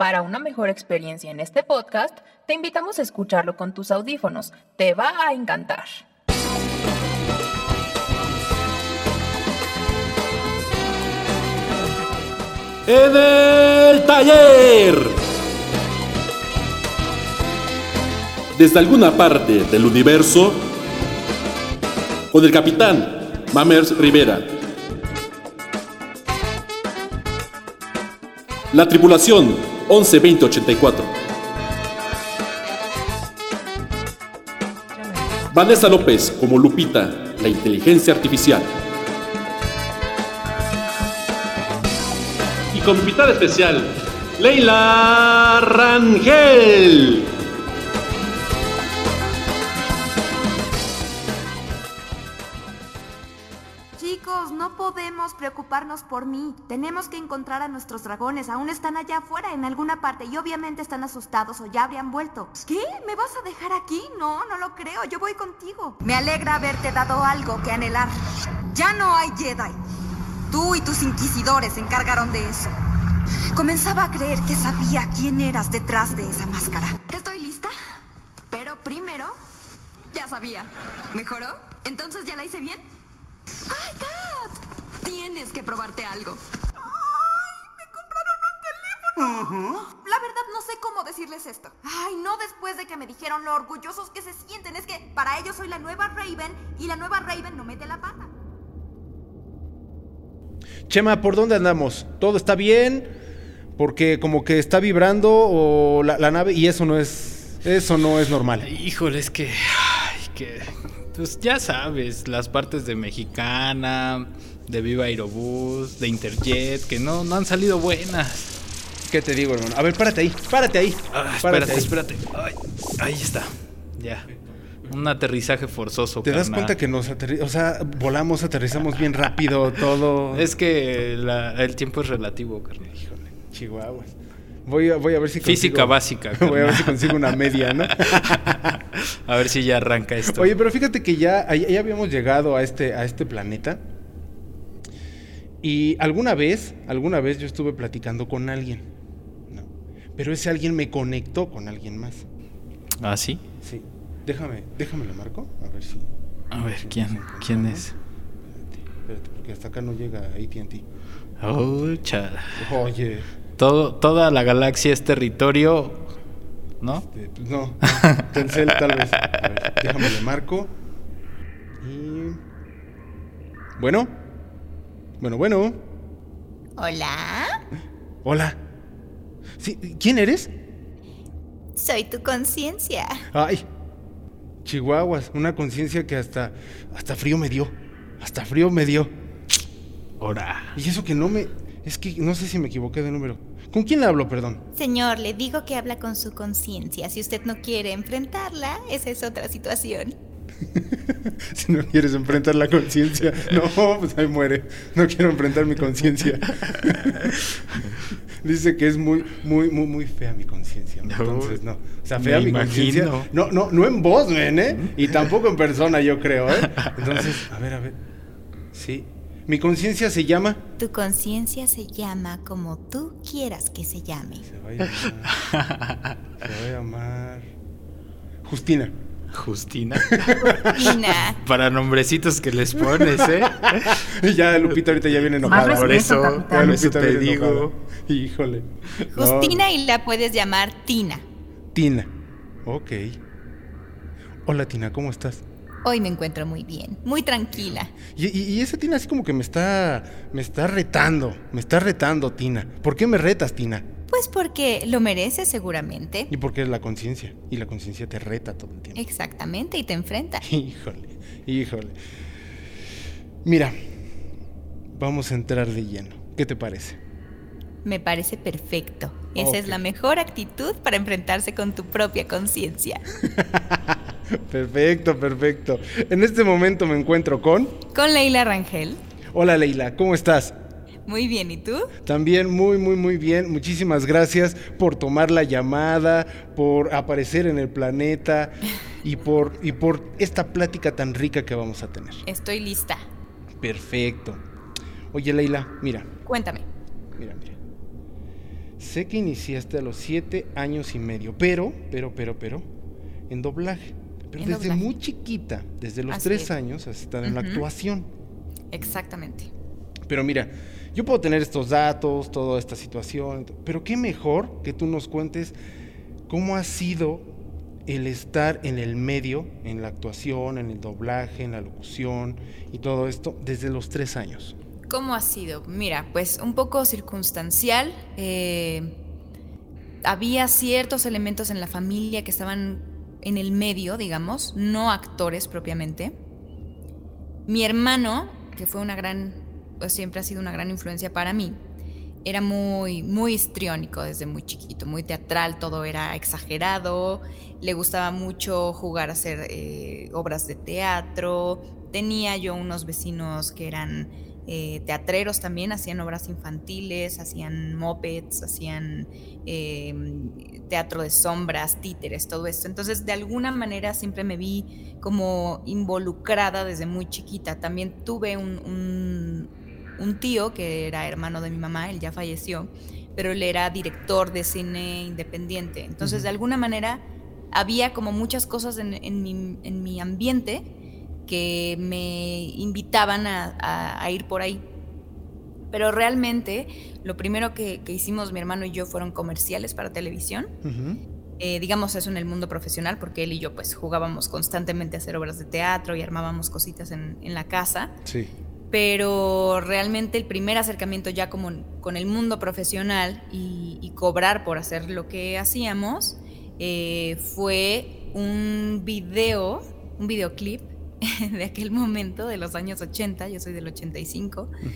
Para una mejor experiencia en este podcast, te invitamos a escucharlo con tus audífonos. Te va a encantar. En el taller. Desde alguna parte del universo, con el capitán Mamers Rivera. La tripulación 112084. Vanessa López como Lupita, la inteligencia artificial. Y como invitada especial, Leila Rangel. Podemos preocuparnos por mí. Tenemos que encontrar a nuestros dragones. Aún están allá afuera en alguna parte y obviamente están asustados o ya habrían vuelto. ¿Qué? ¿Me vas a dejar aquí? No, no lo creo. Yo voy contigo. Me alegra haberte dado algo que anhelar. Ya no hay Jedi. Tú y tus inquisidores se encargaron de eso. Comenzaba a creer que sabía quién eras detrás de esa máscara. Estoy lista, pero primero ya sabía. ¿Mejoró? ¿Entonces ya la hice bien? ¡Ay, Kat! Tienes que probarte algo. ¡Ay! ¡Me compraron un teléfono! La verdad no sé cómo decirles esto. Ay, no después de que me dijeron lo orgullosos que se sienten. Es que para ellos soy la nueva Raven y la nueva Raven no mete la pata. Chema, ¿por dónde andamos? ¿Todo está bien? Porque como que está vibrando o la, la nave y eso no es eso no es normal. Híjole, es que. Ay, que. Pues ya sabes, las partes de Mexicana, de Viva Aerobús, de Interjet, que no, no han salido buenas. ¿Qué te digo, hermano? A ver, párate ahí, párate ahí. Ah, párate espérate, ahí. espérate. Ay, ahí está. Ya. Un aterrizaje forzoso. ¿Te das cuenta que nos aterrizamos, o sea, volamos, aterrizamos bien rápido, todo? Es que la- el tiempo es relativo, carnal. Híjole, Chihuahua. Voy a, voy a ver si Física consigo- básica. Voy a ver si consigo una media, ¿no? a ver si ya arranca esto. Oye, pero fíjate que ya, ya habíamos llegado a este, a este planeta. Y alguna vez, alguna vez yo estuve platicando con alguien. ¿no? Pero ese alguien me conectó con alguien más. ¿Ah, sí? Sí. Déjame, déjame lo marco. A ver si. A ver, ¿quién, quién es? Espérate, espérate, porque hasta acá no llega ATT. Oh, Oye. Todo, toda la galaxia es territorio, ¿no? este, pues no. Telcel tal vez. A ver, déjame le marco. Y. Bueno. Bueno, bueno. Hola, Hola. Sí, ¿quién eres? soy tu conciencia. Ay, Chihuahuas, una conciencia que hasta, hasta frío me dio. Hasta frío me dio. Ahora. Y eso que no me. Es que no sé si me equivoqué de número. ¿Con quién hablo, perdón? Señor, le digo que habla con su conciencia. Si usted no quiere enfrentarla, esa es otra situación. Si no quieres enfrentar la conciencia. No, pues ahí muere. No quiero enfrentar mi conciencia. Dice que es muy, muy, muy, muy fea mi conciencia. ¿no? Entonces, no. O sea, Me fea mi conciencia. imagino. No, no, no en voz, men, ¿eh? Y tampoco en persona, yo creo, ¿eh? Entonces, a ver, a ver. Sí. Mi conciencia se llama. Tu conciencia se llama como tú quieras que se llame. Se va a llamar. se va a llamar. Justina. Justina. Tina, Para nombrecitos que les pones, ¿eh? ya Lupita ahorita ya viene enojada. Por eso, capitán. por eso Lupita te enojada. digo. Híjole. No, Justina y la puedes llamar Tina. Tina. Ok. Hola Tina, ¿cómo estás? Hoy me encuentro muy bien, muy tranquila. Y, y, y esa Tina así como que me está. me está retando. Me está retando, Tina. ¿Por qué me retas, Tina? Pues porque lo mereces seguramente. Y porque es la conciencia. Y la conciencia te reta todo el tiempo. Exactamente, y te enfrenta. Híjole, híjole. Mira, vamos a entrar de lleno. ¿Qué te parece? Me parece perfecto. Esa es la mejor actitud para enfrentarse con tu propia conciencia. Perfecto, perfecto. En este momento me encuentro con... Con Leila Rangel. Hola Leila, ¿cómo estás? Muy bien, ¿y tú? También muy, muy, muy bien. Muchísimas gracias por tomar la llamada, por aparecer en el planeta y por, y por esta plática tan rica que vamos a tener. Estoy lista. Perfecto. Oye Leila, mira, Cuéntame. mira, mira. sé que iniciaste a los siete años y medio, pero, pero, pero, pero, en doblaje. Pero En desde doblaje. muy chiquita, desde los Así tres es. años, has estado en la actuación. Exactamente. Pero mira, yo puedo tener estos datos, toda esta situación, pero qué mejor que tú nos cuentes cómo ha sido el estar en el medio, en la actuación, en el doblaje, en la locución y todo esto desde los tres años. ¿Cómo ha sido? Mira, pues un poco circunstancial. eh, había ciertos elementos en la familia que estaban en el medio, digamos, no actores propiamente. Mi hermano, que fue una gran, pues siempre ha sido una gran influencia para mí, era muy, muy histriónico desde muy chiquito, muy teatral, todo era exagerado, le gustaba mucho jugar a hacer eh, obras de teatro, tenía yo unos vecinos que eran eh, teatreros también, hacían obras infantiles, hacían mopeds, hacían eh, teatro de sombras, títeres, todo esto. Entonces, de alguna manera siempre me vi como involucrada desde muy chiquita. También tuve un, un- un tío que era hermano de mi mamá, él ya falleció, pero él era director de cine independiente. Entonces, de alguna manera, había como muchas cosas en, en mi, en mi ambiente que me invitaban a, a- a ir por ahí. Pero realmente lo primero que, que hicimos mi hermano y yo fueron comerciales para televisión. Eh, digamos eso en el mundo profesional, porque él y yo pues jugábamos constantemente a hacer obras de teatro y armábamos cositas en, en la casa. Sí. Pero realmente el primer acercamiento ya como con el mundo profesional y, y cobrar por hacer lo que hacíamos eh, fue un video, un videoclip de aquel momento, de los años 80, yo soy del 85, Ujú.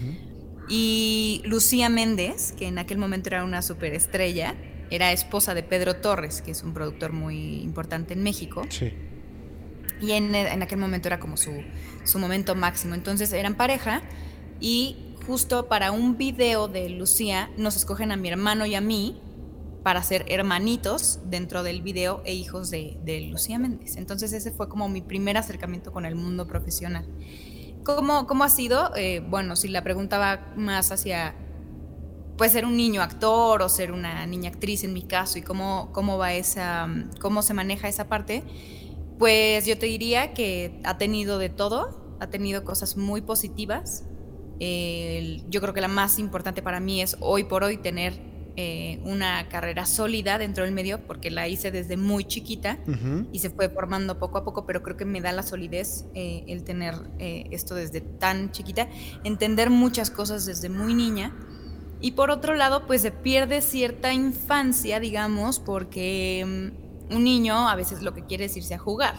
y Lucía Méndez, que en aquel momento era una superestrella, era esposa de Pedro Torres, que es un productor muy importante en México, Sí. Y en, aquel momento era como su, su momento máximo. Entonces eran pareja y justo para un video de Lucía nos escogen a mi hermano y a mí para ser hermanitos dentro del video e hijos de, de Lucía Méndez. Entonces ese fue como mi primer acercamiento con el mundo profesional. ¿Cómo, cómo ha sido? Eh, bueno, si la pregunta va más hacia pues ser un niño actor o ser una niña actriz en mi caso y cómo, cómo va esa, cómo se maneja esa parte, pues yo te diría que ha tenido de todo, ha tenido cosas muy positivas. Yo creo que la más importante para mí es hoy por hoy tener eh, una carrera sólida dentro del medio, porque la hice desde muy chiquita y se fue formando poco a poco, pero creo que me da la solidez eh, el tener eh, esto desde tan chiquita, entender muchas cosas desde muy niña. Y por otro lado, pues se pierde cierta infancia, digamos, porque mm, un niño a veces lo que quiere es irse a jugar,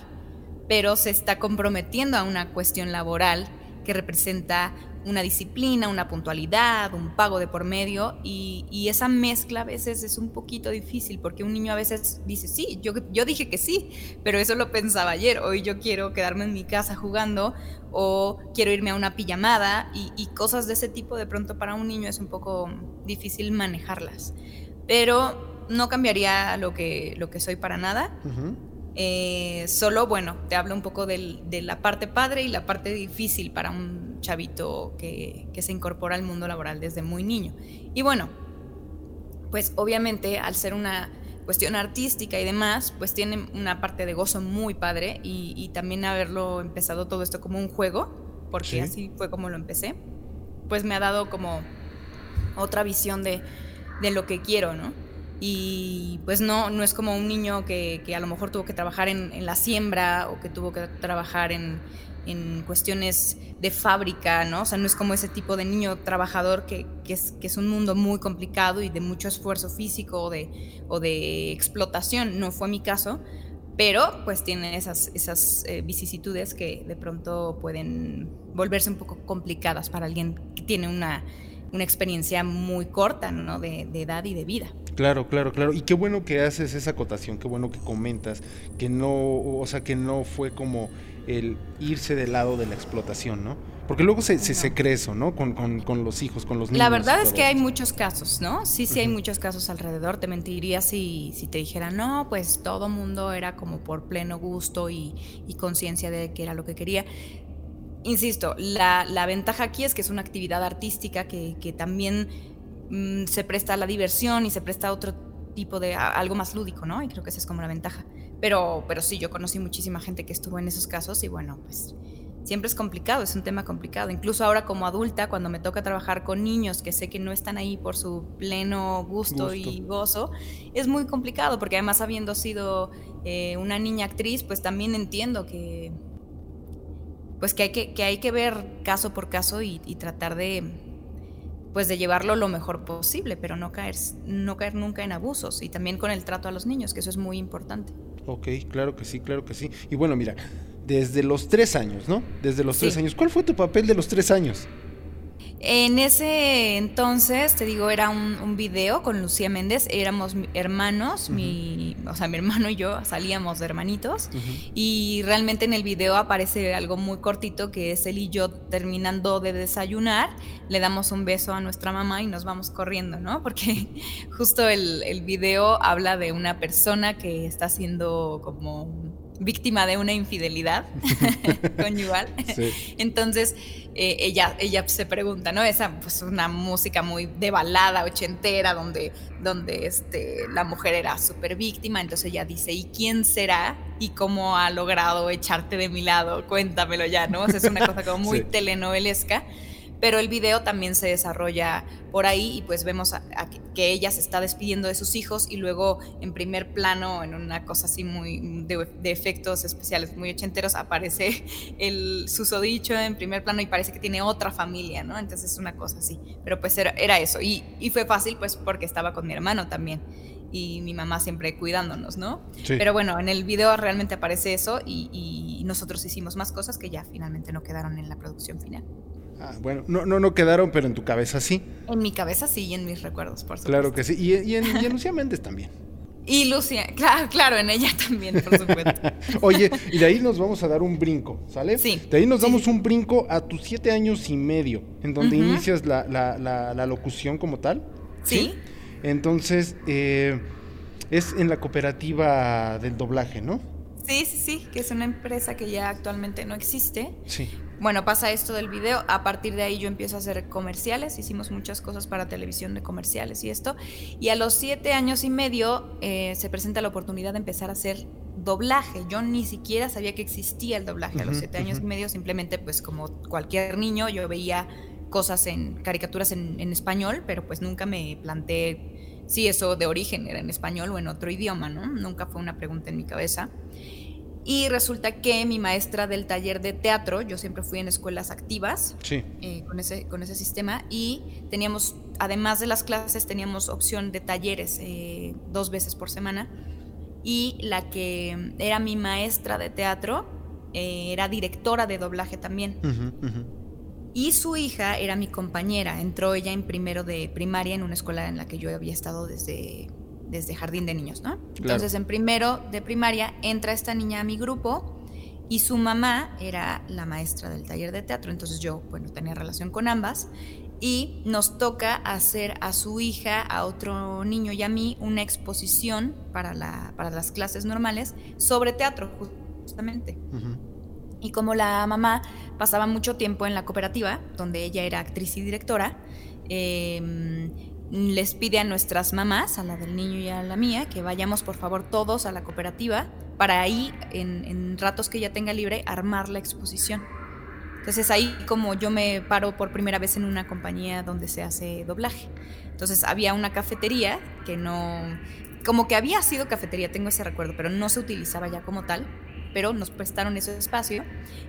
pero se está comprometiendo a una cuestión laboral que representa una disciplina, una puntualidad, un pago de por medio y, y esa mezcla a veces es un poquito difícil porque un niño a veces dice, sí, yo, yo dije que sí, pero eso lo pensaba ayer, hoy yo quiero quedarme en mi casa jugando o quiero irme a una pijamada y, y cosas de ese tipo de pronto para un niño es un poco difícil manejarlas. Pero no cambiaría lo que, lo que soy para nada. Eh, solo, bueno, te hablo un poco del- de la parte padre y la parte difícil para un chavito que, que se incorpora al mundo laboral desde muy niño. Y bueno, pues obviamente al ser una cuestión artística y demás, pues tiene una parte de gozo muy padre y, y también haberlo empezado todo esto como un juego, porque Sí. así fue como lo empecé, pues me ha dado como otra visión de, de lo que quiero, ¿no? Y pues no, no es como un niño que, que a lo mejor tuvo que trabajar en, la siembra o que tuvo que trabajar en, en cuestiones de fábrica, ¿no? O sea, no es como ese tipo de niño trabajador que, que es, que es un mundo muy complicado y de mucho esfuerzo físico o de, o de explotación. No fue mi caso, pero pues tiene esas, esas eh, vicisitudes que de pronto pueden volverse un poco complicadas para alguien que tiene una, una experiencia muy corta, ¿no? De, de edad y de vida. Claro, claro, claro. Y qué bueno que haces esa acotación, qué bueno que comentas, que no, o sea, que no fue como el irse del lado de la explotación, ¿no? Porque luego se, se, No. se cree eso, ¿no? Con, con, con los hijos, con los niños. La verdad es que hay muchos casos, ¿no? Sí, sí hay muchos casos alrededor. Te mentiría si, si te dijera, no, pues todo mundo era como por pleno gusto y, y conciencia de que era lo que quería. Insisto, la, la ventaja aquí es que es una actividad artística que, que también mm, se presta a la diversión y se presta a otro tipo de algo más lúdico, ¿no? Y creo que esa es como la ventaja. Pero, pero sí, yo conocí muchísima gente que estuvo en esos casos y bueno, pues siempre es complicado, es un tema complicado. Incluso ahora como adulta, cuando me toca trabajar con niños que sé que no están ahí por su pleno gusto, y gozo, es muy complicado porque además habiendo sido eh, una niña actriz, pues también entiendo que pues que hay que, que hay que ver caso por caso y, y tratar de pues de llevarlo lo mejor posible, pero no caer, no caer nunca en abusos y también con el trato a los niños, que eso es muy importante. Ok, claro que sí, claro que sí. Y bueno, mira, desde los tres años, ¿no? Desde los tres años. ¿Cuál fue tu papel de los tres años? En ese entonces, te digo, era un, video con Lucía Méndez, éramos hermanos, mi, o sea, mi hermano y yo salíamos de hermanitos, y realmente en el video aparece algo muy cortito que es él y yo terminando de desayunar, le damos un beso a nuestra mamá y nos vamos corriendo, ¿no? Porque justo el, el video habla de una persona que está haciendo como víctima de una infidelidad conyugal. Entonces, eh, ella, ella se pregunta, ¿no? Esa, pues, una música muy de balada ochentera, donde, donde este, la mujer era súper víctima. Entonces ella dice, ¿y quién será? ¿Y cómo ha logrado echarte de mi lado? Cuéntamelo ya, ¿no? es una cosa como muy telenovelesca pero el video también se desarrolla por ahí y pues vemos que ella se está despidiendo de sus hijos y luego en primer plano, en una cosa así muy de, efectos especiales muy ochenteros, aparece el susodicho en primer plano y parece que tiene otra familia, ¿no? Entonces es una cosa así, pero pues era, eso y, fue fácil pues porque estaba con mi hermano también y mi mamá siempre cuidándonos, ¿no? Pero bueno, en el video realmente aparece eso y, y, nosotros hicimos más cosas que ya finalmente no quedaron en la producción final. Ah, bueno, no, no, no quedaron, pero en tu cabeza sí. En mi cabeza sí y en mis recuerdos, por supuesto. Claro que sí. Y, en, Lucía Méndez también. Y Lucía, claro, claro, en ella también, por supuesto. Oye, y de ahí nos vamos a dar un brinco, ¿sale? Sí. De ahí nos damos un brinco a tus siete años y medio, en donde inicias la, la, la, locución como tal. Sí. Entonces, eh, es en la cooperativa del doblaje, ¿no? Sí, sí, sí, que es una empresa que ya actualmente no existe. Sí. Bueno, pasa esto del video, a partir de ahí yo empiezo a hacer comerciales, hicimos muchas cosas para televisión de comerciales y esto, y a los siete años y medio eh, se presenta la oportunidad de empezar a hacer doblaje. Yo ni siquiera sabía que existía el doblaje a los siete años y medio, simplemente pues como cualquier niño yo veía cosas en caricaturas en, en español, pero pues nunca me planteé si eso de origen era en español o en otro idioma, ¿no? Nunca fue una pregunta en mi cabeza. Y resulta que mi maestra del taller de teatro, yo siempre fui en escuelas activas eh, con, ese, con ese sistema y teníamos, además de las clases, teníamos opción de talleres eh, dos veces por semana. Y la que era mi maestra de teatro eh, era directora de doblaje también. Y su hija era mi compañera. Entró ella en primero de primaria en una escuela en la que yo había estado desde desde jardín de niños, ¿no? Entonces, en primero de primaria entra esta niña a mi grupo y su mamá era la maestra del taller de teatro, entonces yo, bueno, tenía relación con ambas y nos toca hacer a su hija, a otro niño y a mí una exposición para, la, para las clases normales sobre teatro, justamente. Y como la mamá pasaba mucho tiempo en la cooperativa, donde ella era actriz y directora, eh, les pide a nuestras mamás, a la del niño y a la mía, que vayamos por favor todos a la cooperativa para ahí, en, ratos que ella tenga libre, armar la exposición. Entonces ahí como yo me paro por primera vez en una compañía donde se hace doblaje. Entonces había una cafetería que no, como que había sido cafetería, tengo ese recuerdo, pero no se utilizaba ya como tal pero nos prestaron ese espacio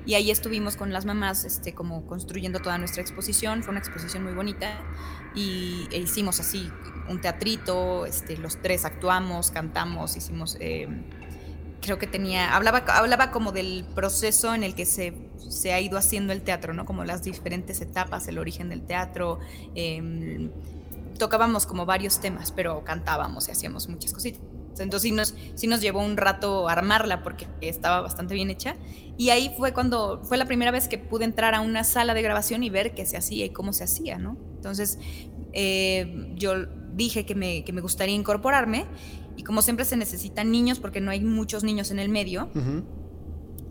y ahí estuvimos con las mamás este, como construyendo toda nuestra exposición, fue una exposición muy bonita y e hicimos así un teatrito, este, los tres actuamos, cantamos, hicimos... Eh, creo que tenía, hablaba, hablaba como del proceso en el que se, se, ha ido haciendo el teatro, ¿no? Como las diferentes etapas, el origen del teatro. Em, tocábamos como varios temas, pero cantábamos y hacíamos muchas cositas. Entonces sí nos, sí nos llevó un rato armarla porque estaba bastante bien hecha. Y ahí fue cuando, fue la primera vez que pude entrar a una sala de grabación y ver qué se hacía y cómo se hacía, ¿no? Entonces eh, yo dije que me, que me, gustaría incorporarme y como siempre se necesitan niños porque no hay muchos niños en el medio.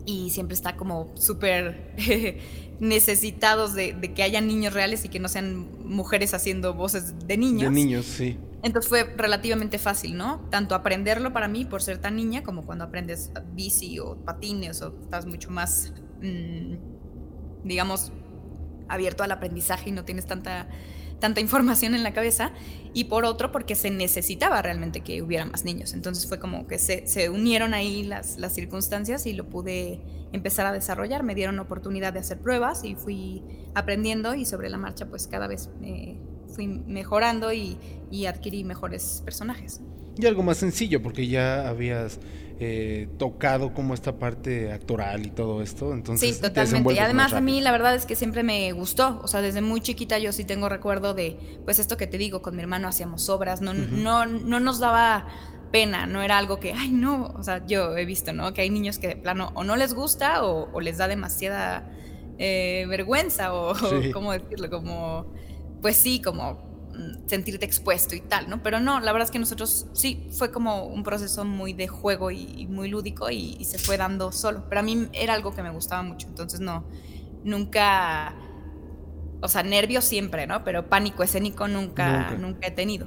y siempre está como súper necesitados de, que haya niños reales y que no sean mujeres haciendo voces de niños. De niños, sí. Entonces fue relativamente fácil, ¿no? Tanto aprenderlo para mí por ser tan niña como cuando aprendes bici o patines o estás mucho más, mm, digamos, abierto al aprendizaje y no tienes tanta tanta información en la cabeza, y por otro porque se necesitaba realmente que hubiera más niños. Entonces fue como que se, unieron ahí las, las circunstancias y lo pude empezar a desarrollar. Me dieron oportunidad de hacer pruebas y fui aprendiendo y sobre la marcha pues cada vez eh, fui mejorando y, y adquirí mejores personajes. Y algo más sencillo porque ya habías eh, tocado como esta parte actoral y todo esto. Entonces, sí, totalmente. Y además a mí la verdad es que siempre me gustó. O sea, desde muy chiquita yo sí tengo recuerdo de, pues esto que te digo, con mi hermano hacíamos obras, no, no, no nos daba pena, no era algo que, ay, no, o sea, yo he visto, ¿no? Que hay niños que de plano o no les gusta o, les da demasiada eh, vergüenza o, ¿cómo decirlo? Como, pues sí, como sentirte expuesto y tal, ¿no? Pero no, la verdad es que nosotros sí, fue como un proceso muy de juego y, muy lúdico y, se fue dando solo. Pero a mí era algo que me gustaba mucho, entonces no, nunca, o sea, nervios siempre, ¿no? Pero pánico escénico nunca, nunca, he tenido.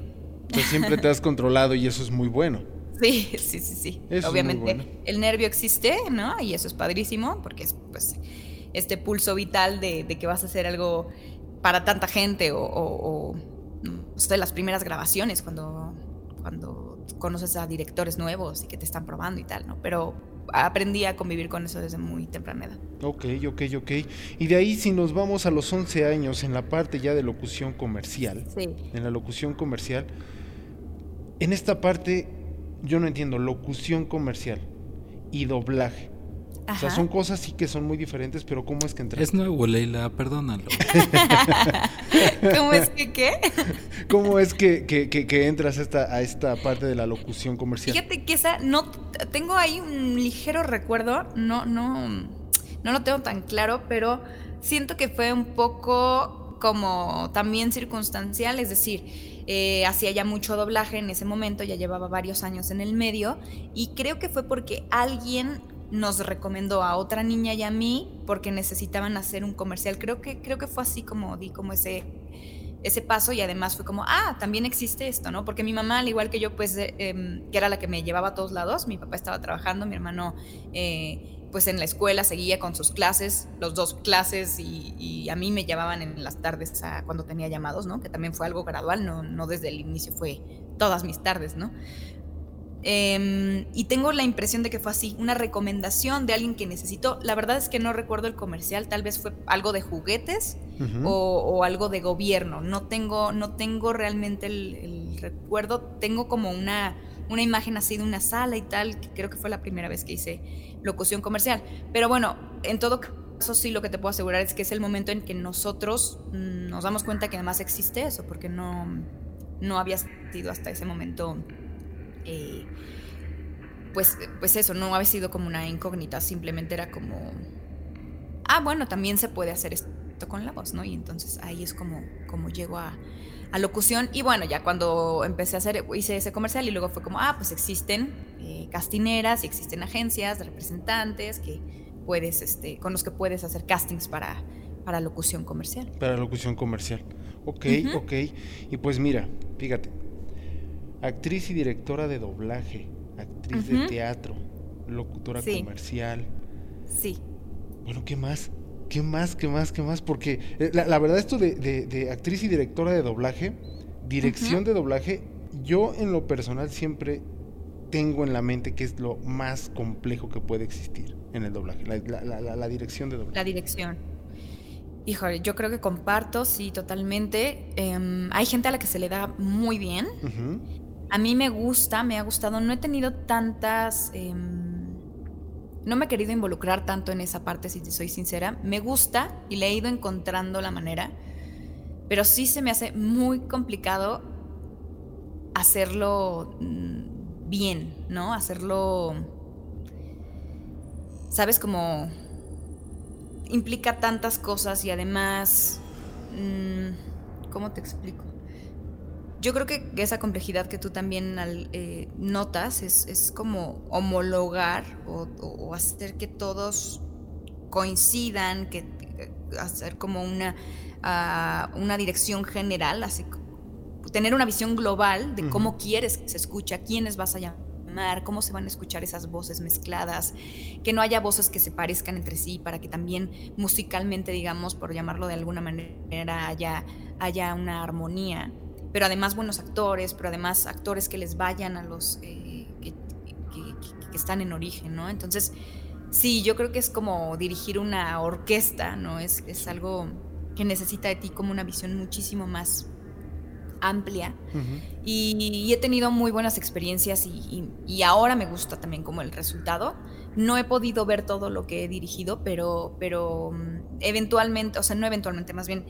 O siempre te has controlado y eso es muy bueno. Sí, sí, sí, sí. Obviamente el nervio existe, ¿no? Y eso es padrísimo porque es pues este pulso vital de, que vas a hacer algo para tanta gente o de las primeras grabaciones, cuando, cuando conoces a directores nuevos y que te están probando y tal, ¿no? Pero aprendí a convivir con eso desde muy temprana edad. Ok, ok, ok. Y de ahí si nos vamos a los 11 años en la parte ya de locución comercial, sí. en la locución comercial, en esta parte yo no entiendo locución comercial y doblaje. O sea, son cosas sí que son muy diferentes, pero ¿cómo es que entras? Es nuevo, Leila, perdónalo. ¿Cómo es que qué? ¿Cómo es que, que, entras a esta, a esta parte de la locución comercial? Fíjate que esa, no, tengo ahí un ligero recuerdo, no, no, no lo tengo tan claro, pero siento que fue un poco como también circunstancial, es decir, eh, hacía ya mucho doblaje en ese momento, ya llevaba varios años en el medio, y creo que fue porque alguien nos recomendó a otra niña y a mí porque necesitaban hacer un comercial. Creo que, creo que fue así como di como ese, ese paso y además fue como, ah, también existe esto, ¿no? Porque mi mamá, al igual que yo, pues, eh, em, que era la que me llevaba a todos lados, mi papá estaba trabajando, mi hermano, eh, pues en la escuela seguía con sus clases, los dos clases y, y, a mí me llevaban en las tardes a, cuando tenía llamados, ¿no? Que también fue algo gradual, no, no desde el inicio fue todas mis tardes, ¿no? Em, y tengo la impresión de que fue así, una recomendación de alguien que necesitó. La verdad es que no recuerdo el comercial, tal vez fue algo de juguetes o, algo de gobierno. No tengo, no tengo realmente el, recuerdo. Tengo como una, una imagen así de una sala y tal, que creo que fue la primera vez que hice locución comercial. Pero bueno, en todo caso sí lo que te puedo asegurar es que es el momento en que nosotros mm, nos damos cuenta que además existe eso, porque no, no había sido hasta ese momento eh, pues, pues eso, no había sido como una incógnita, simplemente era como, ah, bueno, también se puede hacer esto con la voz, ¿no? Y entonces ahí es como, como llego a, locución. Y bueno, ya cuando empecé a hacer, hice ese comercial y luego fue como, ah, pues existen eh, castineras y existen agencias, representantes que puedes, este, con los que puedes hacer castings para, para locución comercial. Para locución comercial. Ok, ok. Y pues mira, fíjate, actriz y directora de doblaje, actriz de teatro, locutora comercial. Sí. Bueno, ¿qué más? ¿Qué más? ¿Qué más? ¿Qué más? Porque eh, la, verdad esto de, actriz y directora de doblaje, dirección de doblaje, yo en lo personal siempre tengo en la mente que es lo más complejo que puede existir en el doblaje, la, dirección de doblaje. La dirección. Híjole, yo creo que comparto, sí, totalmente. Em, hay gente a la que se le da muy bien. A mí me gusta, me ha gustado. No he tenido tantas... Em, no me he querido involucrar tanto en esa parte, si te soy sincera. Me gusta y le he ido encontrando la manera. Pero sí se me hace muy complicado hacerlo mm, bien, ¿no? Hacerlo... ¿Sabes? Como... Implica tantas cosas y además... Mm, ¿Cómo te explico? Yo creo que esa complejidad que tú también eh, notas es, como homologar o, hacer que todos coincidan, que hacer como una, ah, una dirección general, así tener una visión global de cómo quieres que se escuche, a quiénes vas a llamar, cómo se van a escuchar esas voces mezcladas, que no haya voces que se parezcan entre sí para que también musicalmente, digamos, por llamarlo de alguna manera, haya, haya una armonía pero además buenos actores, pero además actores que les vayan a los eh, que, están en origen, ¿no? Entonces, sí, yo creo que es como dirigir una orquesta, ¿no? Es, es algo que necesita de ti como una visión muchísimo más amplia y, he tenido muy buenas experiencias y, y, ahora me gusta también como el resultado. No he podido ver todo lo que he dirigido, pero, pero mm, eventualmente, o sea, no eventualmente, más bien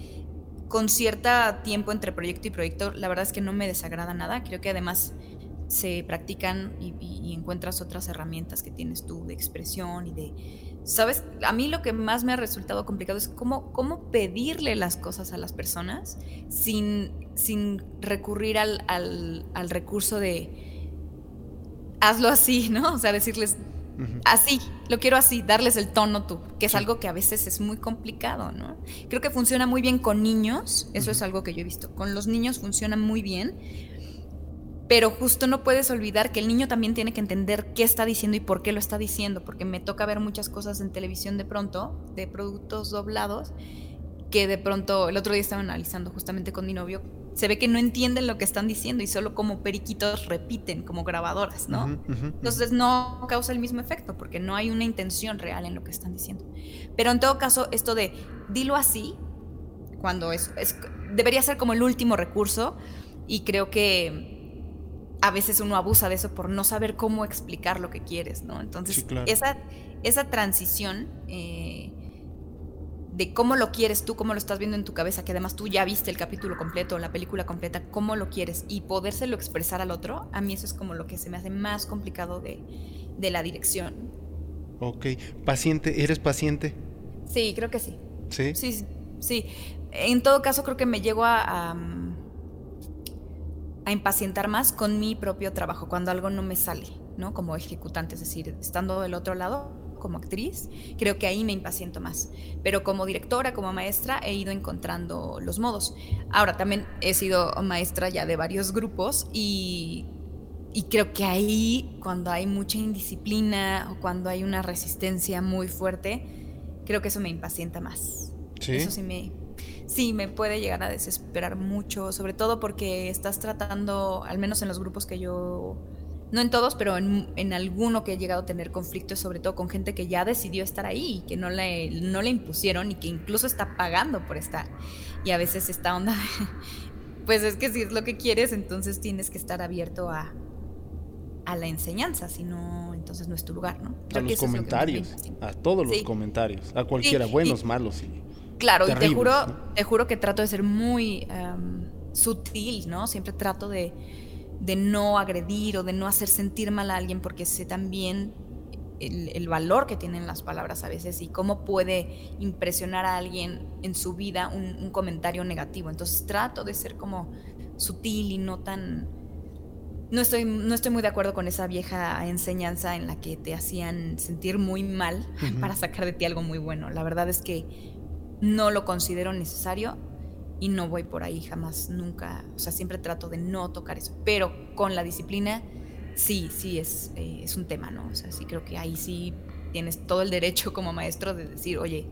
con cierta tiempo entre proyecto y proyecto, la verdad es que no me desagrada nada. Creo que además se practican y, encuentras otras herramientas que tienes tú de expresión y de... ¿Sabes? A mí lo que más me ha resultado complicado es cómo, cómo pedirle las cosas a las personas sin, sin recurrir al, al recurso de hazlo así, ¿no? O sea, decirles, Así, lo quiero así, darles el tono tú, que es algo que a veces es muy complicado, ¿no? Creo que funciona muy bien con niños, eso es algo que yo he visto. Con los niños funciona muy bien, pero justo no puedes olvidar que el niño también tiene que entender qué está diciendo y por qué lo está diciendo, porque me toca ver muchas cosas en televisión de pronto, de productos doblados, que de pronto, el otro día estaba analizando justamente con mi novio, se ve que no entienden lo que están diciendo y solo como periquitos repiten, como grabadoras, ¿no? Entonces no causa el mismo efecto porque no hay una intención real en lo que están diciendo. Pero en todo caso, esto de dilo así, cuando es, debería ser como el último recurso y creo que a veces uno abusa de eso por no saber cómo explicar lo que quieres, ¿no? Entonces, esa, esa transición... Eh, de cómo lo quieres tú, cómo lo estás viendo en tu cabeza, que además tú ya viste el capítulo completo, la película completa, cómo lo quieres y podérselo expresar al otro, a mí eso es como lo que se me hace más complicado de, la dirección. Ok, paciente, ¿eres paciente? Sí, creo que sí. ¿Sí? Sí, sí. En todo caso, creo que me llego a, a, a impacientar más con mi propio trabajo, cuando algo no me sale, ¿no? Como ejecutante, es decir, estando del otro lado, como actriz, creo que ahí me impaciento más. Pero como directora, como maestra, he ido encontrando los modos. Ahora, también he sido maestra ya de varios grupos y, y creo que ahí, cuando hay mucha indisciplina o cuando hay una resistencia muy fuerte, creo que eso me impacienta más. ¿Sí? Eso sí me, sí me puede llegar a desesperar mucho, sobre todo porque estás tratando, al menos en los grupos que yo no en todos, pero en, alguno que he llegado a tener conflictos, sobre todo con gente que ya decidió estar ahí y que no le, no le impusieron y que incluso está pagando por estar. Y a veces esta onda, pues es que si es lo que quieres, entonces tienes que estar abierto a, a la enseñanza, si no, entonces no es tu lugar, ¿no? a los comentarios, a todos los comentarios, a cualquiera, buenos, malos. Y claro, y te juro, te juro que trato de ser muy sutil, ¿no? Siempre trato de de no agredir o de no hacer sentir mal a alguien porque sé también el, valor que tienen las palabras a veces y cómo puede impresionar a alguien en su vida un, comentario negativo. Entonces trato de ser como sutil y no tan... No estoy, no estoy muy de acuerdo con esa vieja enseñanza en la que te hacían sentir muy mal para sacar de ti algo muy bueno. La verdad es que no lo considero necesario y no voy por ahí jamás, nunca, o sea, siempre trato de no tocar eso, pero con la disciplina sí, sí es, eh, es un tema, ¿no? O sea, sí creo que ahí sí tienes todo el derecho como maestro de decir, oye,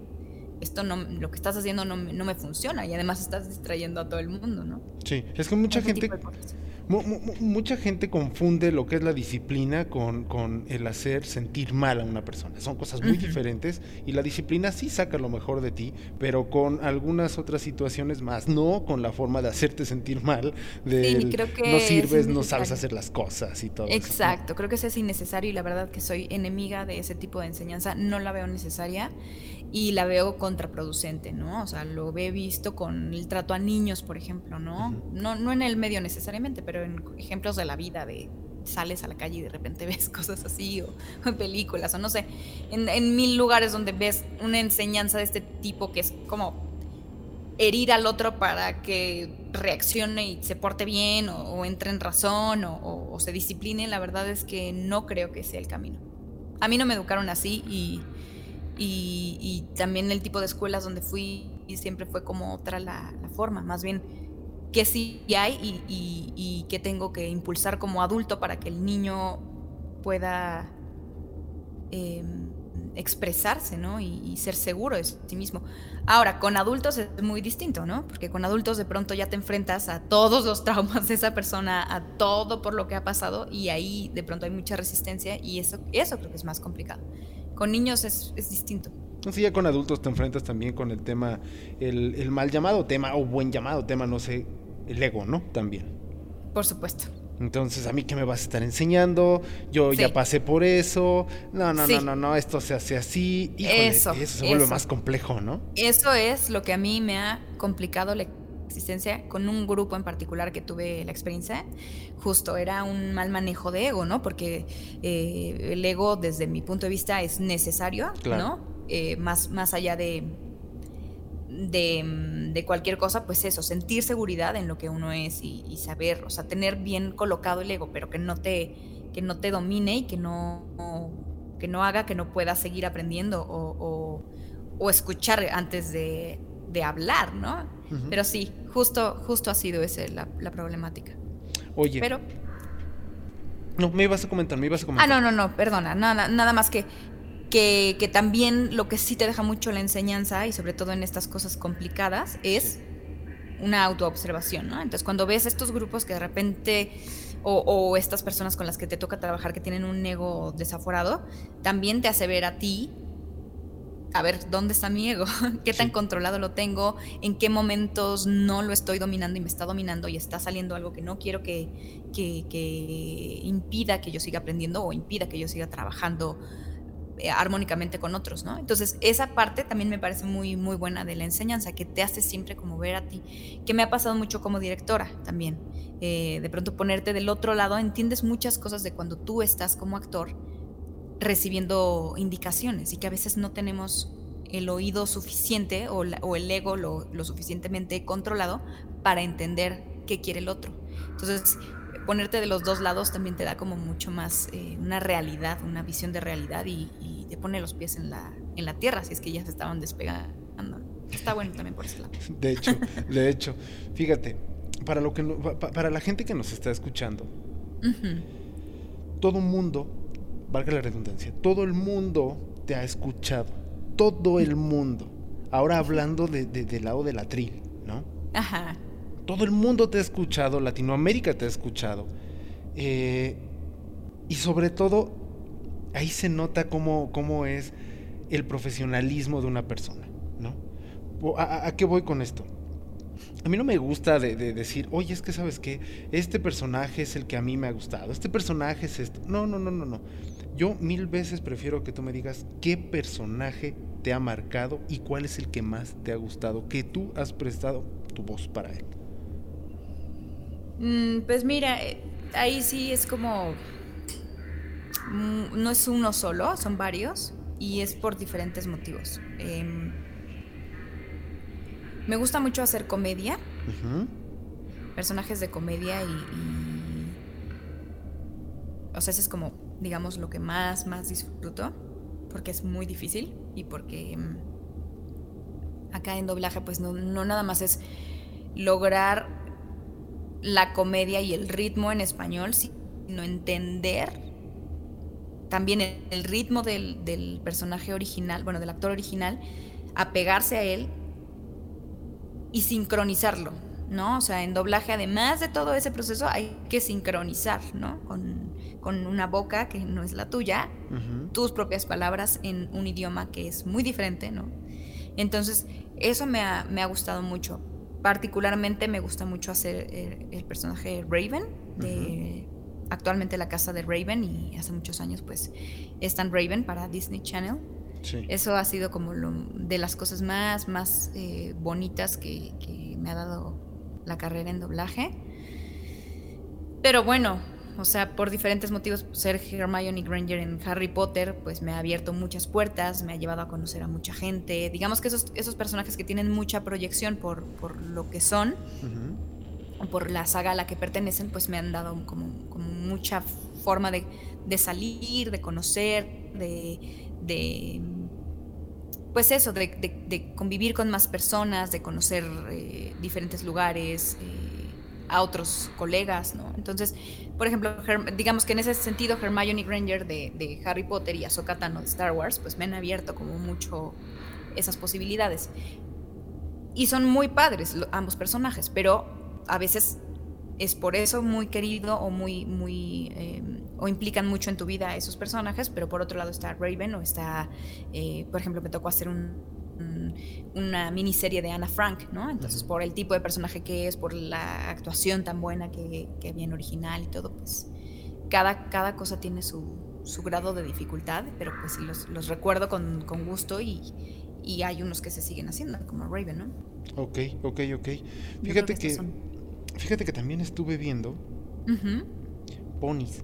esto no, lo que estás haciendo no, no me funciona y además estás distrayendo a todo el mundo, ¿no? Sí, es que mucha gente mucha gente confunde lo que es la disciplina con, con, el hacer sentir mal a una persona. Son cosas muy diferentes y la disciplina sí saca lo mejor de ti, pero con algunas otras situaciones más, no con la forma de hacerte sentir mal, de no sirves, no sabes hacer las cosas y todo. Exacto, creo que eso es innecesario y la verdad que soy enemiga de ese tipo de enseñanza, no la veo necesaria y la veo contraproducente, ¿no? O sea, lo he visto con el trato a niños, por ejemplo, ¿no? no, no en el medio necesariamente, pero en ejemplos de la vida, de sales a la calle y de repente ves cosas así, o, en películas, o no sé, en, en, mil lugares donde ves una enseñanza de este tipo que es como herir al otro para que reaccione y se porte bien o, entre en razón o, se discipline, la verdad es que no creo que sea el camino. A mí no me educaron así y, y, también el tipo de escuelas donde fui siempre fue como otra la, forma, más bien que sí hay y, y que tengo que impulsar como adulto para que el niño pueda em, expresarse, ¿no? Y, ser seguro de sí mismo. Ahora, con adultos es muy distinto, ¿no? Porque con adultos de pronto ya te enfrentas a todos los traumas de esa persona, a todo por lo que ha pasado y ahí de pronto hay mucha resistencia y eso, eso creo que es más complicado. Con niños es, es distinto. Sí, ya con adultos te enfrentas también con el tema, el, el mal llamado tema o buen llamado tema, no sé, el ego, ¿no? También. Por supuesto. Entonces, ¿a mí qué me vas a estar enseñando? Yo ya pasé por eso. No, no, no, no, no, esto se hace así. eso, eso se vuelve más complejo, ¿no? Eso es lo que a mí me ha complicado la existencia con un grupo en particular que tuve la experiencia. Justo era un mal manejo de ego, ¿no? Porque eh, el ego, desde mi punto de vista, es necesario, ¿no? Eh, más, más allá de Mm, de, cualquier cosa, pues eso, sentir seguridad en lo que uno es y, saber, o sea, tener bien colocado el ego, pero que no te, que no te domine y que no, que no haga que no puedas seguir aprendiendo o, escuchar antes de, hablar, ¿no? Pero sí, justo, justo ha sido esa la, la problemática. Oye. Pero no, me ibas a comentar, me ibas a comentar. Ah, no, no, no, perdona, nada, nada más que que, también lo que sí te deja mucho la enseñanza y sobre todo en estas cosas complicadas es una autoobservación, ¿no? Entonces cuando ves estos grupos que de repente o, estas personas con las que te toca trabajar que tienen un ego desaforado, también te hace ver a ti, a ver, ¿dónde está mi ego? ¿Qué tan controlado lo tengo? ¿En qué momentos no lo estoy dominando y me está dominando y está saliendo algo que no quiero que, que, que impida que yo siga aprendiendo o impida que yo siga trabajando eh, armónicamente con otros, ¿no? Entonces, esa parte también me parece muy, muy buena de la enseñanza, que te hace siempre como ver a ti, que me ha pasado mucho como directora también. Eh, de pronto ponerte del otro lado, entiendes muchas cosas de cuando tú estás como actor recibiendo indicaciones y que a veces no tenemos el oído suficiente o, el ego lo, lo, suficientemente controlado para entender qué quiere el otro. Entonces, ponerte de los dos lados también te da como mucho más eh, una realidad, una visión de realidad y, te pone los pies en la, en la tierra si es que ya se estaban despegando. Está bueno también por ese lado. De hecho, de hecho, fíjate, para, lo que, para la gente que nos está escuchando, todo el mundo, valga la redundancia, todo el mundo te ha escuchado, todo el mundo. Ahora hablando de, del lado del atril, ¿no? Ajá. Todo el mundo te ha escuchado, Latinoamérica te ha escuchado. Eh, y sobre todo, ahí se nota cómo, cómo, es el profesionalismo de una persona, ¿no? ¿A, qué voy con esto? A mí no me gusta de, decir, oye, es que sabes que este personaje es el que a mí me ha gustado, este personaje es esto. No, no, no, no, no. Yo mil veces prefiero que tú me digas qué personaje te ha marcado y cuál es el que más te ha gustado, que tú has prestado tu voz para él. Mm, pues mira, eh, ahí sí es como... Mm, no es uno solo, son varios y es por diferentes motivos. Em, me gusta mucho hacer comedia, personajes de comedia y, O sea, ese es como, digamos, lo que más, más disfruto, porque es muy difícil y porque em, acá en doblaje pues no, no nada más es lograr la comedia y el ritmo en español, sino entender también el, ritmo del, personaje original, bueno, del actor original, apegarse a él y sincronizarlo, ¿no? O sea, en doblaje, además de todo ese proceso, hay que sincronizar, ¿no? Con, una boca que no es la tuya, tus propias palabras en un idioma que es muy diferente, ¿no? Entonces, eso me ha, me ha gustado mucho particularmente me gusta mucho hacer el, personaje Raven, de actualmente la casa de Raven y hace muchos años pues Stan Raven para Disney Channel. Eso ha sido como lo, de las cosas más, más eh, bonitas que, que me ha dado la carrera en doblaje. Pero bueno, o sea, por diferentes motivos, ser Hermione Granger en Harry Potter, pues me ha abierto muchas puertas, me ha llevado a conocer a mucha gente. Digamos que esos, esos personajes que tienen mucha proyección por, por lo que son, por la saga a la que pertenecen, pues me han dado como, como mucha forma de, de, salir, de conocer, de, de pues eso, de, de, convivir con más personas, de conocer eh, diferentes lugares, eh, a otros colegas, ¿no? Entonces, por ejemplo, digamos que en ese sentido Hermione Granger de, Harry Potter y Ahsoka Tano de Star Wars, pues me han abierto como mucho esas posibilidades. Y son muy padres ambos personajes, pero a veces es por eso muy querido o muy, muy, eh, o implican mucho en tu vida esos personajes, pero por otro lado está Raven o está, eh, por ejemplo, me tocó hacer una miniserie de Anna Frank, ¿no? Entonces, por el tipo de personaje que es, por la actuación tan buena que, que había en original y todo, pues cada, cada cosa tiene su, su grado de dificultad, pero pues los, los recuerdo con, con gusto y, y, hay unos que se siguen haciendo, como Raven, ¿no? Ok, ok, ok. Fíjate que, fíjate que también estuve viendo ponis.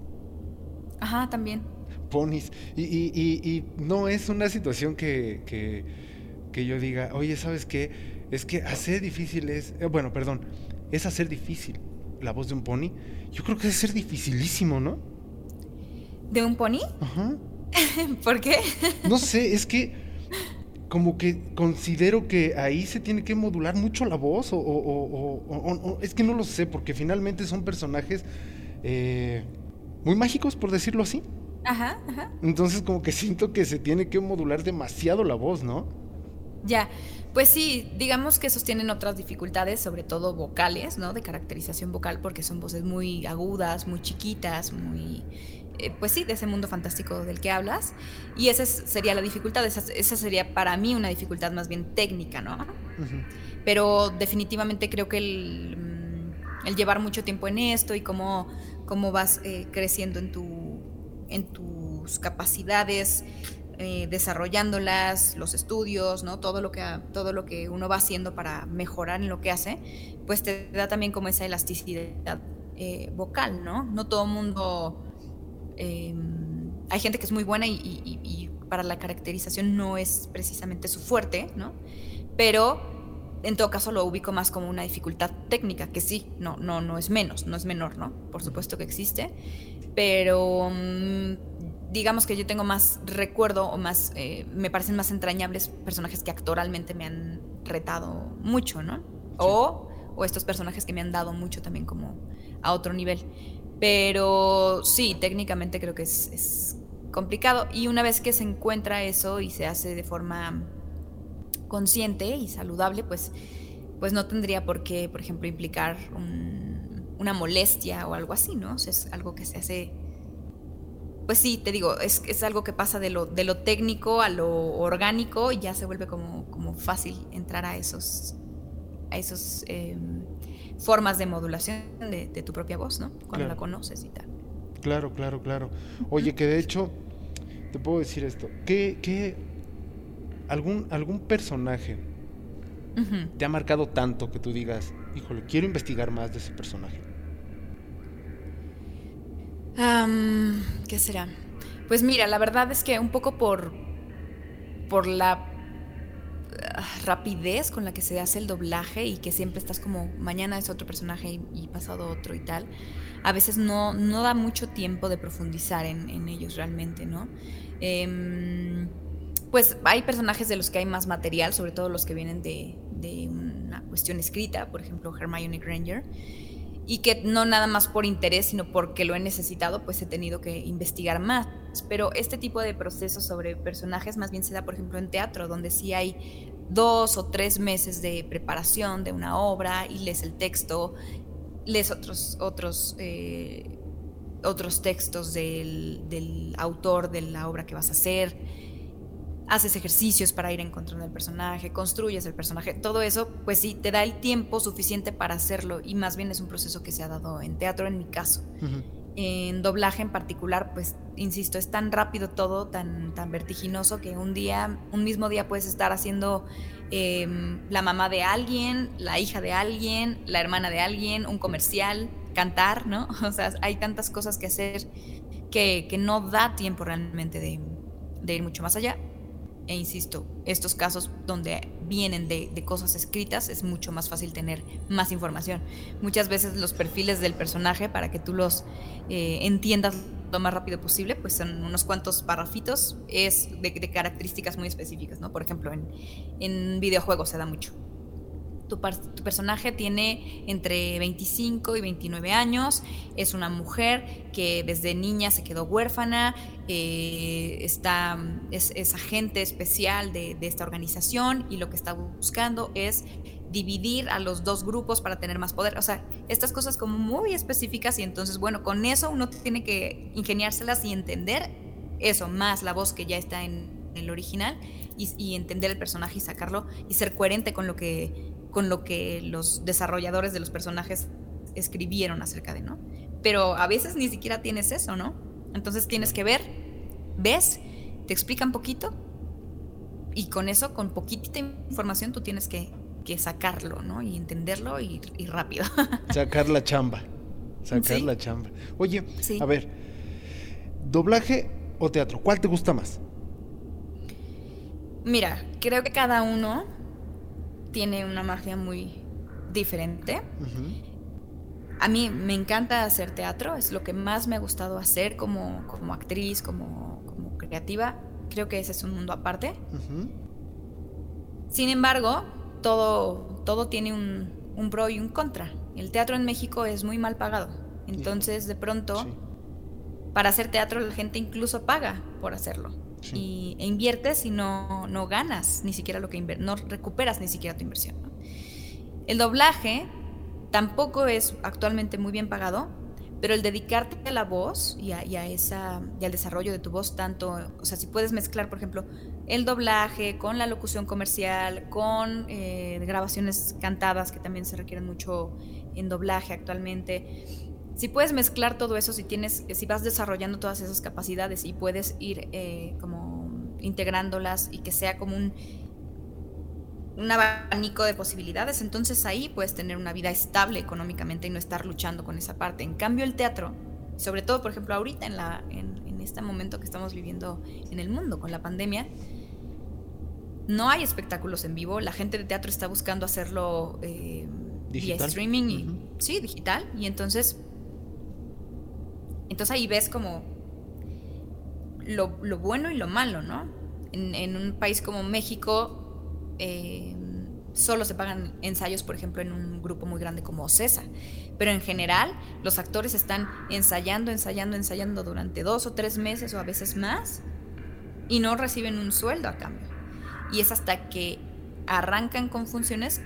Ajá, también. Ponis. Y, y, y, no es una situación que, que, que, yo diga, oye, ¿sabes qué? Es que hacer difícil es, eh, bueno, perdón, es hacer difícil la voz de un pony. Yo creo que es ser dificilísimo, ¿no? ¿De un pony? Ajá. ¿Por qué? no sé, es que como que considero que ahí se tiene que modular mucho la voz o, o, es que no lo sé porque finalmente son personajes eh, muy mágicos por decirlo así. Ajá, ajá. Entonces como que siento que se tiene que modular demasiado la voz, ¿no? Ya, pues sí, digamos que esos tienen otras dificultades, sobre todo vocales, ¿no? De caracterización vocal, porque son voces muy agudas, muy chiquitas, muy eh, pues sí, de ese mundo fantástico del que hablas. Y esa sería la dificultad, esa, sería para mí una dificultad más bien técnica, ¿no? Pero definitivamente creo que el, mm, el, llevar mucho tiempo en esto y cómo, cómo vas eh, creciendo en, tu, en tus capacidades, eh, desarrollándolas, los estudios, ¿no? Todo lo, que, todo lo que uno va haciendo para mejorar en lo que hace, pues te da también como esa elasticidad vocal, ¿no? No todo mundo Em, hay gente que es muy buena y, para la caracterización no es precisamente su fuerte, ¿no? Pero en todo caso lo ubico más como una dificultad técnica, que sí, no, no, no es menos, no es menor, ¿no? Por supuesto que existe, pero mm, digamos que yo tengo más recuerdo o más, eh, me parecen más entrañables personajes que actoralmente me han retado mucho, ¿no? O, o estos personajes que me han dado mucho también como a otro nivel. Pero sí, técnicamente creo que es, complicado. Y una vez que se encuentra eso y se hace de forma consciente y saludable, pues, pues no tendría por qué, por ejemplo, implicar una molestia o algo así, ¿no? es algo que se hace... Pues sí, te digo, es, es algo que pasa de lo, de lo técnico a lo orgánico y ya se vuelve como, como fácil entrar a esos, a esos em, formas de modulación de, tu propia voz, ¿no? Cuando la conoces y tal. Claro, claro, claro. Oye, que de hecho, te puedo decir esto, ¿qué, algún, algún personaje te ha marcado tanto que tú digas, híjole, quiero investigar más de ese personaje? ¿Qué será? Pues mira, la verdad es que un poco por, por la rapidez con la que se hace el doblaje y que siempre estás como mañana es otro personaje y, pasado otro y tal, a veces no, no da mucho tiempo de profundizar en, ellos realmente, ¿no? Em, pues hay personajes de los que hay más material, sobre todo los que vienen de, de una cuestión escrita, por ejemplo Hermione Granger, y que no nada más por interés, sino porque lo he necesitado, pues he tenido que investigar más. Pero este tipo de procesos sobre personajes más bien se da, por ejemplo, en teatro, donde sí hay dos o tres meses de preparación de una obra y lees el texto, lees otros, otros, eh, otros textos del, del, autor de la obra que vas a hacer, haces ejercicios para ir encontrando el personaje, construyes el personaje, todo eso, pues sí, te da el tiempo suficiente para hacerlo y más bien es un proceso que se ha dado en teatro en mi caso. En doblaje en particular, pues, insisto, es tan rápido todo, tan, tan vertiginoso que un día, un mismo día puedes estar haciendo em, la mamá de alguien, la hija de alguien, la hermana de alguien, un comercial, cantar, ¿no? O sea, hay tantas cosas que hacer que, que no da tiempo realmente de, de ir mucho más allá. E insisto, estos casos donde vienen de, cosas escritas, es mucho más fácil tener más información. Muchas veces los perfiles del personaje, para que tú los eh, entiendas lo más rápido posible, pues son unos cuantos parrafitos, es de, características muy específicas, ¿no? Por ejemplo, en, en videojuegos se da mucho. Tu, personaje tiene entre 25 y 29 años, es una mujer que desde niña se quedó huérfana, eh, está, es, agente especial de, esta organización y lo que está buscando es dividir a los dos grupos para tener más poder. O sea, estas cosas como muy específicas y entonces, bueno, con eso uno tiene que ingeniárselas y entender eso, más la voz que ya está en el original y, y entender el personaje y sacarlo y ser coherente con lo que con lo que los desarrolladores de los personajes escribieron acerca de, ¿no? Pero a veces ni siquiera tienes eso, ¿no? Entonces tienes que ver, ves, te explican poquito y con eso, con poquitita información, tú tienes que, sacarlo, ¿no? Y entenderlo y, rápido. Sacar la chamba. Sacar la chamba. Oye, a ver, doblaje o teatro, ¿cuál te gusta más? Mira, creo que cada uno tiene una magia muy diferente. A mí me encanta hacer teatro, es lo que más me ha gustado hacer como, como actriz, como, como, creativa. Creo que ese es un mundo aparte. Sin embargo, todo, todo tiene un, un, pro y un contra. El teatro en México es muy mal pagado. Entonces, de pronto, para hacer teatro la gente incluso paga por hacerlo y, e inviertes y no, no ganas ni siquiera lo que no recuperas ni siquiera tu inversión. El doblaje tampoco es actualmente muy bien pagado, pero el dedicarte a la voz y, a, esa, y al desarrollo de tu voz, tanto, o sea, si puedes mezclar, por ejemplo, el doblaje con la locución comercial, con eh, grabaciones cantadas que también se requieren mucho en doblaje actualmente, si puedes mezclar todo eso, si tienes, si vas desarrollando todas esas capacidades y puedes ir eh, como integrándolas y que sea como un, un abanico de posibilidades, entonces ahí puedes tener una vida estable económicamente y no estar luchando con esa parte. En cambio, el teatro, sobre todo, por ejemplo, ahorita en, la, en, este momento que estamos viviendo en el mundo con la pandemia, no hay espectáculos en vivo. La gente de teatro está buscando hacerlo eh, vía streaming y sí, digital. Y entonces entonces ahí ves como lo, bueno y lo malo, ¿no? En, un país como México eh, solo se pagan ensayos, por ejemplo, en un grupo muy grande como CESA. Pero en general los actores están ensayando, ensayando, ensayando durante dos o tres meses o a veces más y no reciben un sueldo a cambio. Y es hasta que arrancan con funciones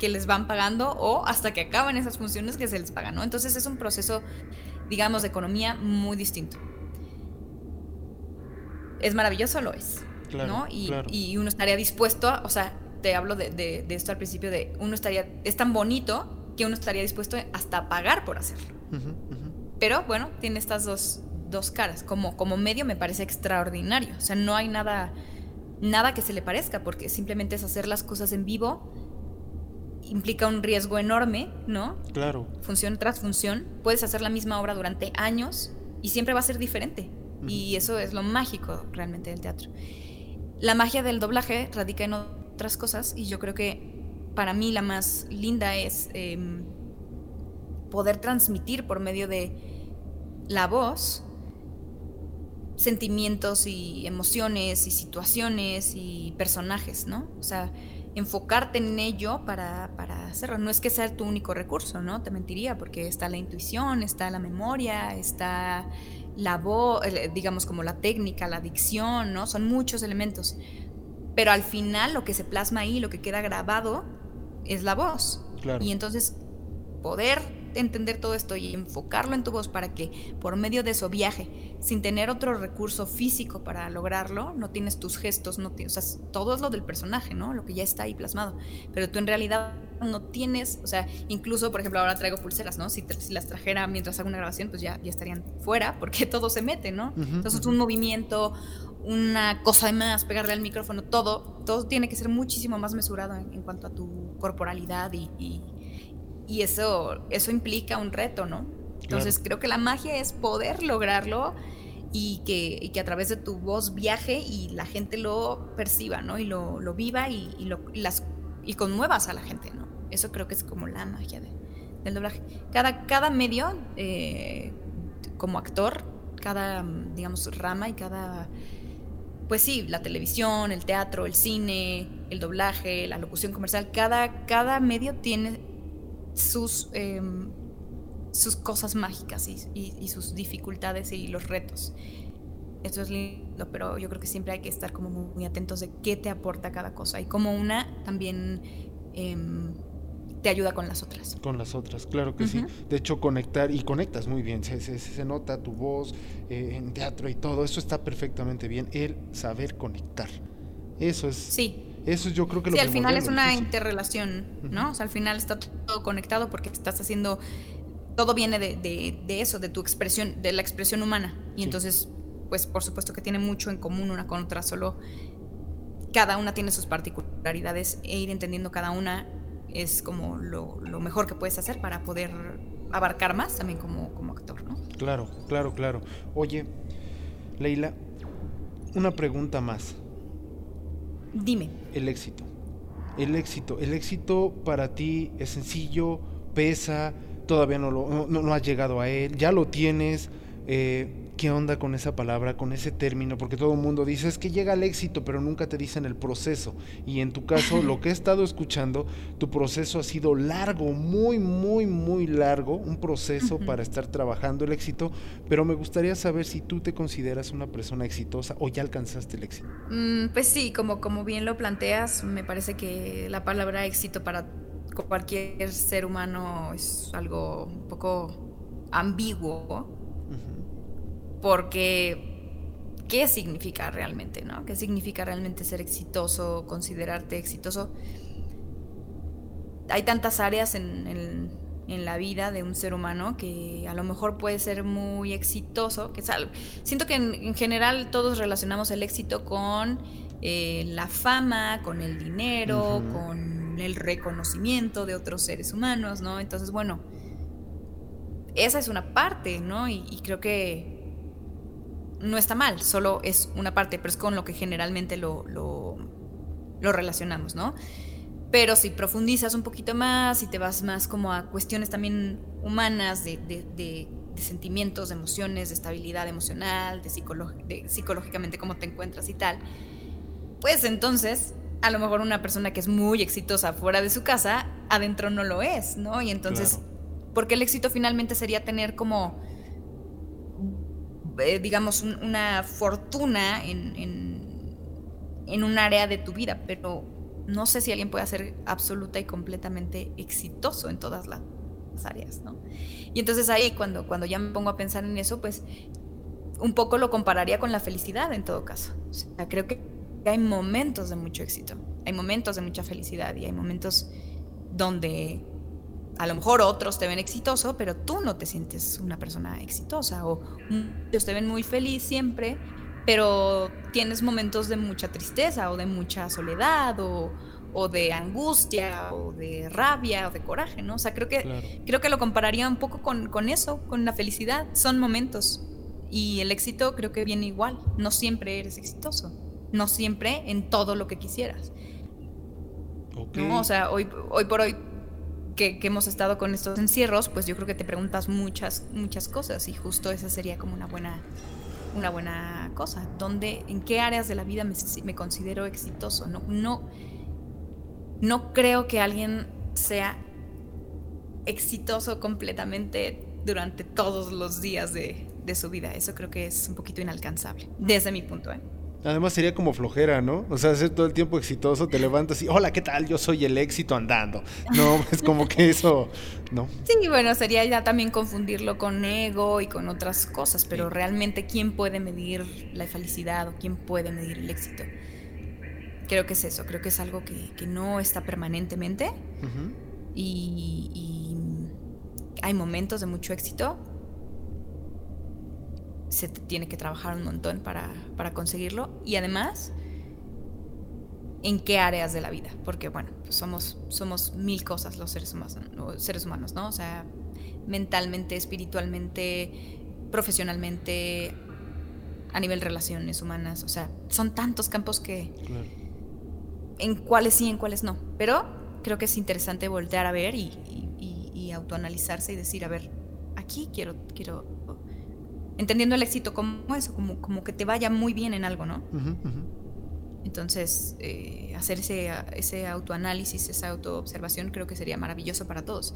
que les van pagando o hasta que acaban esas funciones que se les pagan, ¿no? Entonces es un proceso digamos, de economía muy distinto. ¿Es maravilloso? Lo es. ¿no? Y, uno estaría dispuesto, o sea, te hablo de, esto al principio, de uno estaría, es tan bonito que uno estaría dispuesto hasta a pagar por hacerlo. Pero bueno, tiene estas dos, dos caras. Como, como medio me parece extraordinario. O sea, no hay nada, nada que se le parezca, porque simplemente es hacer las cosas en vivo implica un riesgo enorme, ¿no? Claro. Función tras función. Puedes hacer la misma obra durante años y siempre va a ser diferente. Y eso es lo mágico realmente del teatro. La magia del doblaje radica en otras cosas y yo creo que para mí la más linda es em, poder transmitir por medio de la voz sentimientos y emociones y situaciones y personajes, ¿no? O sea, enfocarte en ello para, para, hacerlo. No es que sea tu único recurso, ¿no? Te mentiría, porque está la intuición, está la memoria, está la voz, digamos como la técnica, la dicción, ¿no? Son muchos elementos. Pero al final lo que se plasma ahí, lo que queda grabado, es la voz. Y entonces poder entender todo esto y enfocarlo en tu voz para que por medio de eso viaje sin tener otro recurso físico para lograrlo, no tienes tus gestos, no tienes, o sea, todo es lo del personaje, ¿no? Lo que ya está ahí plasmado, pero tú en realidad no tienes, o sea, incluso, por ejemplo, ahora traigo pulseras, ¿no? Si, las trajera mientras hago una grabación, pues ya, ya estarían fuera, porque todo se mete, ¿no? Entonces, un movimiento, una cosa de más, pegarle al micrófono, todo, todo tiene que ser muchísimo más mesurado en, cuanto a tu corporalidad y, y eso, eso implica un reto, ¿no? Entonces creo que la magia es poder lograrlo y que, que, a través de tu voz viaje y la gente lo perciba, ¿no? Y lo, lo viva y, y, lo, las, y conmuevas a la gente, ¿no? Eso creo que es como la magia del doblaje. Cada, cada medio, eh, como actor, cada, digamos, rama y cada... Pues sí, la televisión, el teatro, el cine, el doblaje, la locución comercial, cada, cada medio tiene sus, eh, sus cosas mágicas y, y, sus dificultades y los retos. Eso es lindo, pero yo creo que siempre hay que estar como muy, atentos de qué te aporta cada cosa y cómo una también eh, te ayuda con las otras. Con las otras, claro que sí. De hecho, conectar y conectas muy bien, se, se, se nota tu voz eh, en teatro y todo, eso está perfectamente bien, el saber conectar. Eso es... Sí. Eso yo creo que sí, lo al final es una interrelación, ¿no? O sea, al final está todo conectado porque estás haciendo todo viene de, de, eso, de tu expresión, de la expresión humana. Y entonces, pues por supuesto que tiene mucho en común una con otra, solo cada una tiene sus particularidades e ir entendiendo cada una es como lo, lo mejor que puedes hacer para poder abarcar más también como, como actor, ¿no? Claro, claro, claro. Oye, Leila, una pregunta más. Dime. El éxito. El éxito. El éxito para ti es sencillo, pesa, todavía no, lo, no, no has llegado a él, ya lo tienes. Eh, ¿Qué onda con esa palabra, con ese término? Porque todo el mundo dice es que llega al éxito, pero nunca te dicen el proceso. Y en tu caso, lo que he estado escuchando, tu proceso ha sido largo, muy, muy, muy largo, un proceso para estar trabajando el éxito, pero me gustaría saber si tú te consideras una persona exitosa o ya alcanzaste el éxito. Mm, pues sí, como, como bien lo planteas, me parece que la palabra éxito para cualquier ser humano es algo un poco ambiguo, porque ¿qué significa realmente, no? ¿Qué significa realmente ser exitoso, considerarte exitoso? Hay tantas áreas en, en, la vida de un ser humano que a lo mejor puede ser muy exitoso, que siento que en, general todos relacionamos el éxito con eh, la fama, con el dinero, con el reconocimiento de otros seres humanos, ¿no? Entonces, bueno, esa es una parte, ¿no? Y, creo que no está mal, solo es una parte, pero es con lo que generalmente lo, lo, relacionamos, ¿no? Pero si profundizas un poquito más y te vas más como a cuestiones también humanas, de, de, sentimientos, de emociones, de estabilidad emocional, de, de psicológicamente cómo te encuentras y tal, pues entonces a lo mejor una persona que es muy exitosa fuera de su casa, adentro no lo es, ¿no? Y entonces, porque el éxito finalmente sería tener como, digamos, una fortuna en, en, en, un área de tu vida, pero no sé si alguien puede ser absoluta y completamente exitoso en todas las áreas, ¿no? Y entonces ahí, cuando, cuando ya me pongo a pensar en eso, pues un poco lo compararía con la felicidad en todo caso. O sea, creo que hay momentos de mucho éxito, hay momentos de mucha felicidad y hay momentos donde a lo mejor otros te ven exitoso, pero tú no te sientes una persona exitosa o ellos te ven muy feliz siempre, pero tienes momentos de mucha tristeza o de mucha soledad o, o de angustia o de rabia o de coraje, ¿no? O sea, creo que, creo que lo compararía un poco con, con eso, con la felicidad. Son momentos y el éxito creo que viene igual. No siempre eres exitoso no siempre en todo lo que quisieras. ¿No? O sea, hoy, hoy por hoy que, hemos estado con estos encierros, pues yo creo que te preguntas muchas, muchas cosas y justo esa sería como una buena, una buena cosa. ¿Dónde, en qué áreas de la vida me, considero exitoso? No, no, no creo que alguien sea exitoso completamente durante todos los días de, de su vida. Eso creo que es un poquito inalcanzable, desde mi punto de ¿eh? Además sería como flojera, ¿no? O sea, ser todo el tiempo exitoso, te levantas y, hola, ¿qué tal? Yo soy el éxito andando. No, es como que eso, ¿no? Sí, bueno, sería ya también confundirlo con ego y con otras cosas, pero realmente, ¿quién puede medir la felicidad o quién puede medir el éxito? Creo que es eso, creo que es algo que, no está permanentemente y, y hay momentos de mucho éxito se tiene que trabajar un montón para, para, conseguirlo. Y además, en qué áreas de la vida. Porque, bueno, pues somos, somos mil cosas los seres humanos, seres humanos, ¿no? O sea, mentalmente, espiritualmente, profesionalmente, a nivel relaciones humanas. O sea, son tantos campos que... Claro. En cuáles sí, en cuáles no. Pero creo que es interesante voltear a ver y, y, y autoanalizarse y decir, a ver, aquí quiero, quiero, entendiendo el éxito como eso, como, como que te vaya muy bien en algo, ¿no? Entonces, eh, hacer ese, ese autoanálisis, esa autoobservación, creo que sería maravilloso para todos.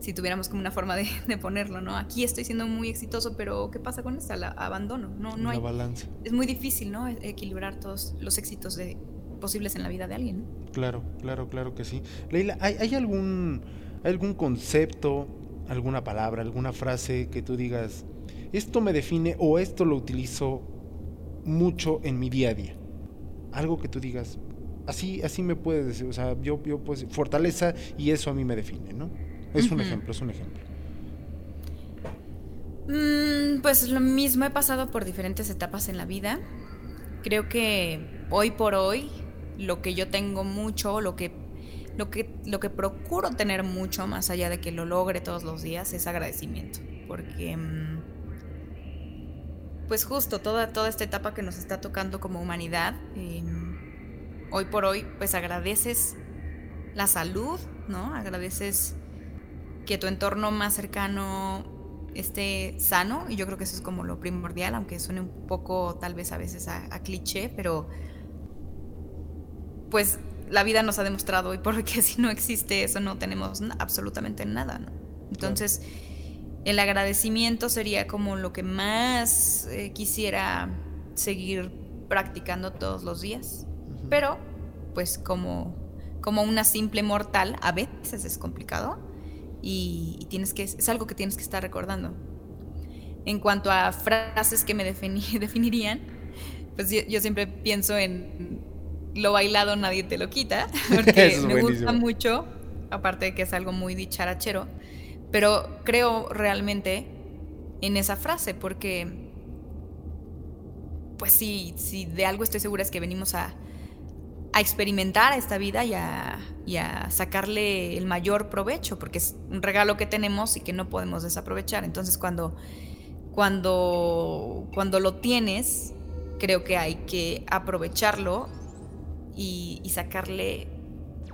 Si tuviéramos como una forma de, de ponerlo, ¿no? Aquí estoy siendo muy exitoso, pero ¿qué pasa con esta? La abandono. No, no hay. balanza. Es muy difícil, ¿no? E- Equilibrar todos los éxitos de, posibles en la vida de alguien. ¿no? Claro, claro, claro que sí. Leila, ¿hay, hay algún, hay algún concepto, alguna palabra, alguna frase que tú digas, esto me define o esto lo utilizo mucho en mi día a día? Algo que tú digas, así, así me puedes decir, o sea, yo, yo pues, fortaleza y eso a mí me define, ¿no? Es un ejemplo, es un ejemplo. Mm, pues lo mismo he pasado por diferentes etapas en la vida. Creo que hoy por hoy lo que yo tengo mucho, lo que lo que lo que procuro tener mucho más allá de que lo logre todos los días es agradecimiento, porque mm, pues justo toda toda esta etapa que nos está tocando como humanidad, eh, hoy por hoy pues agradeces la salud, ¿no? Agradeces que tu entorno más cercano esté sano y yo creo que eso es como lo primordial, aunque suene un poco tal vez a veces a, a cliché, pero pues la vida nos ha demostrado hoy por hoy que si no existe eso no tenemos absolutamente nada, ¿no? Entonces el agradecimiento sería como lo que más eh, quisiera seguir practicando todos los días, pero pues como como una simple mortal a veces es complicado y, y tienes que es algo que tienes que estar recordando. En cuanto a frases que me defini- definirían, pues yo, yo siempre pienso en lo bailado nadie te lo quita, porque es me gusta mucho, aparte de que es algo muy dicharachero, pero creo realmente en esa frase, porque pues sí, sí, de algo estoy segura es que venimos a, experimentar esta vida y a, sacarle el mayor provecho, porque es un regalo que tenemos y que no podemos desaprovechar. Entonces cuando, cuando, cuando lo tienes, creo que hay que aprovecharlo y, sacarle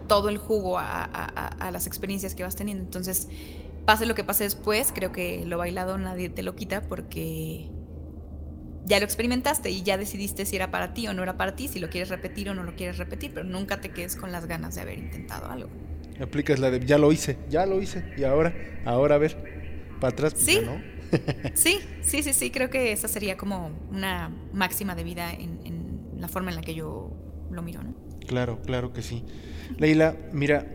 todo el jugo a las experiencias que vas teniendo. Entonces, pase lo que pase después, creo que lo bailado nadie te lo quita porque ya lo experimentaste y ya decidiste si era para ti o no era para ti, si lo quieres repetir o no lo quieres repetir, pero nunca te quedes con las ganas de haber intentado algo. Aplicas la de, ya lo hice, ya lo hice, y ahora, ahora a ver, para atrás, pues Sí. ya no. Sí, sí, sí, sí, creo que esa sería como una máxima de vida en, en la forma en la que yo lo miro, ¿no? Claro, claro que sí. Leila, mira,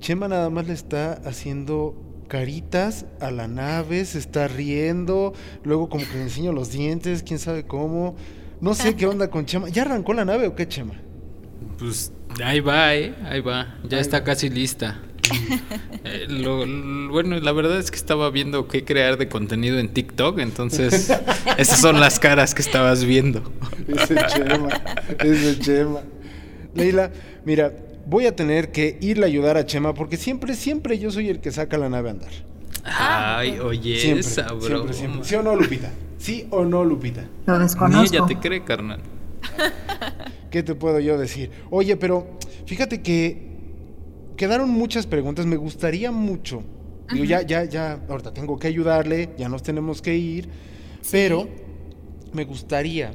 Chema nada más le está haciendo caritas a la nave, se está riendo, luego como que le enseño los dientes, quién sabe cómo. No sé qué onda con Chema. ¿Ya arrancó la nave o qué, Chema? Pues ahí va, ¿eh? Ahí va. Ya Ahí está va. casi lista. Eh, lo- lo- bueno, la verdad es que estaba viendo qué crear de contenido en TikTok, entonces esas son las caras que estabas viendo. Ese Chema, ese Chema. Leila, mira, voy a tener que irle a ayudar a Chema porque siempre, siempre yo soy el que saca la nave a andar. Ay, oye, Siempre, esa siempre, broma. siempre. ¿Sí o no, Lupita? ¿Sí o no, Lupita? Lo Ni desconozco. ella te cree, carnal. ¿Qué te puedo yo decir? Oye, pero fíjate que quedaron muchas preguntas. Me gustaría mucho. Digo, ya, ya, ya, ahorita tengo que ayudarle, ya nos tenemos que ir. Pero me gustaría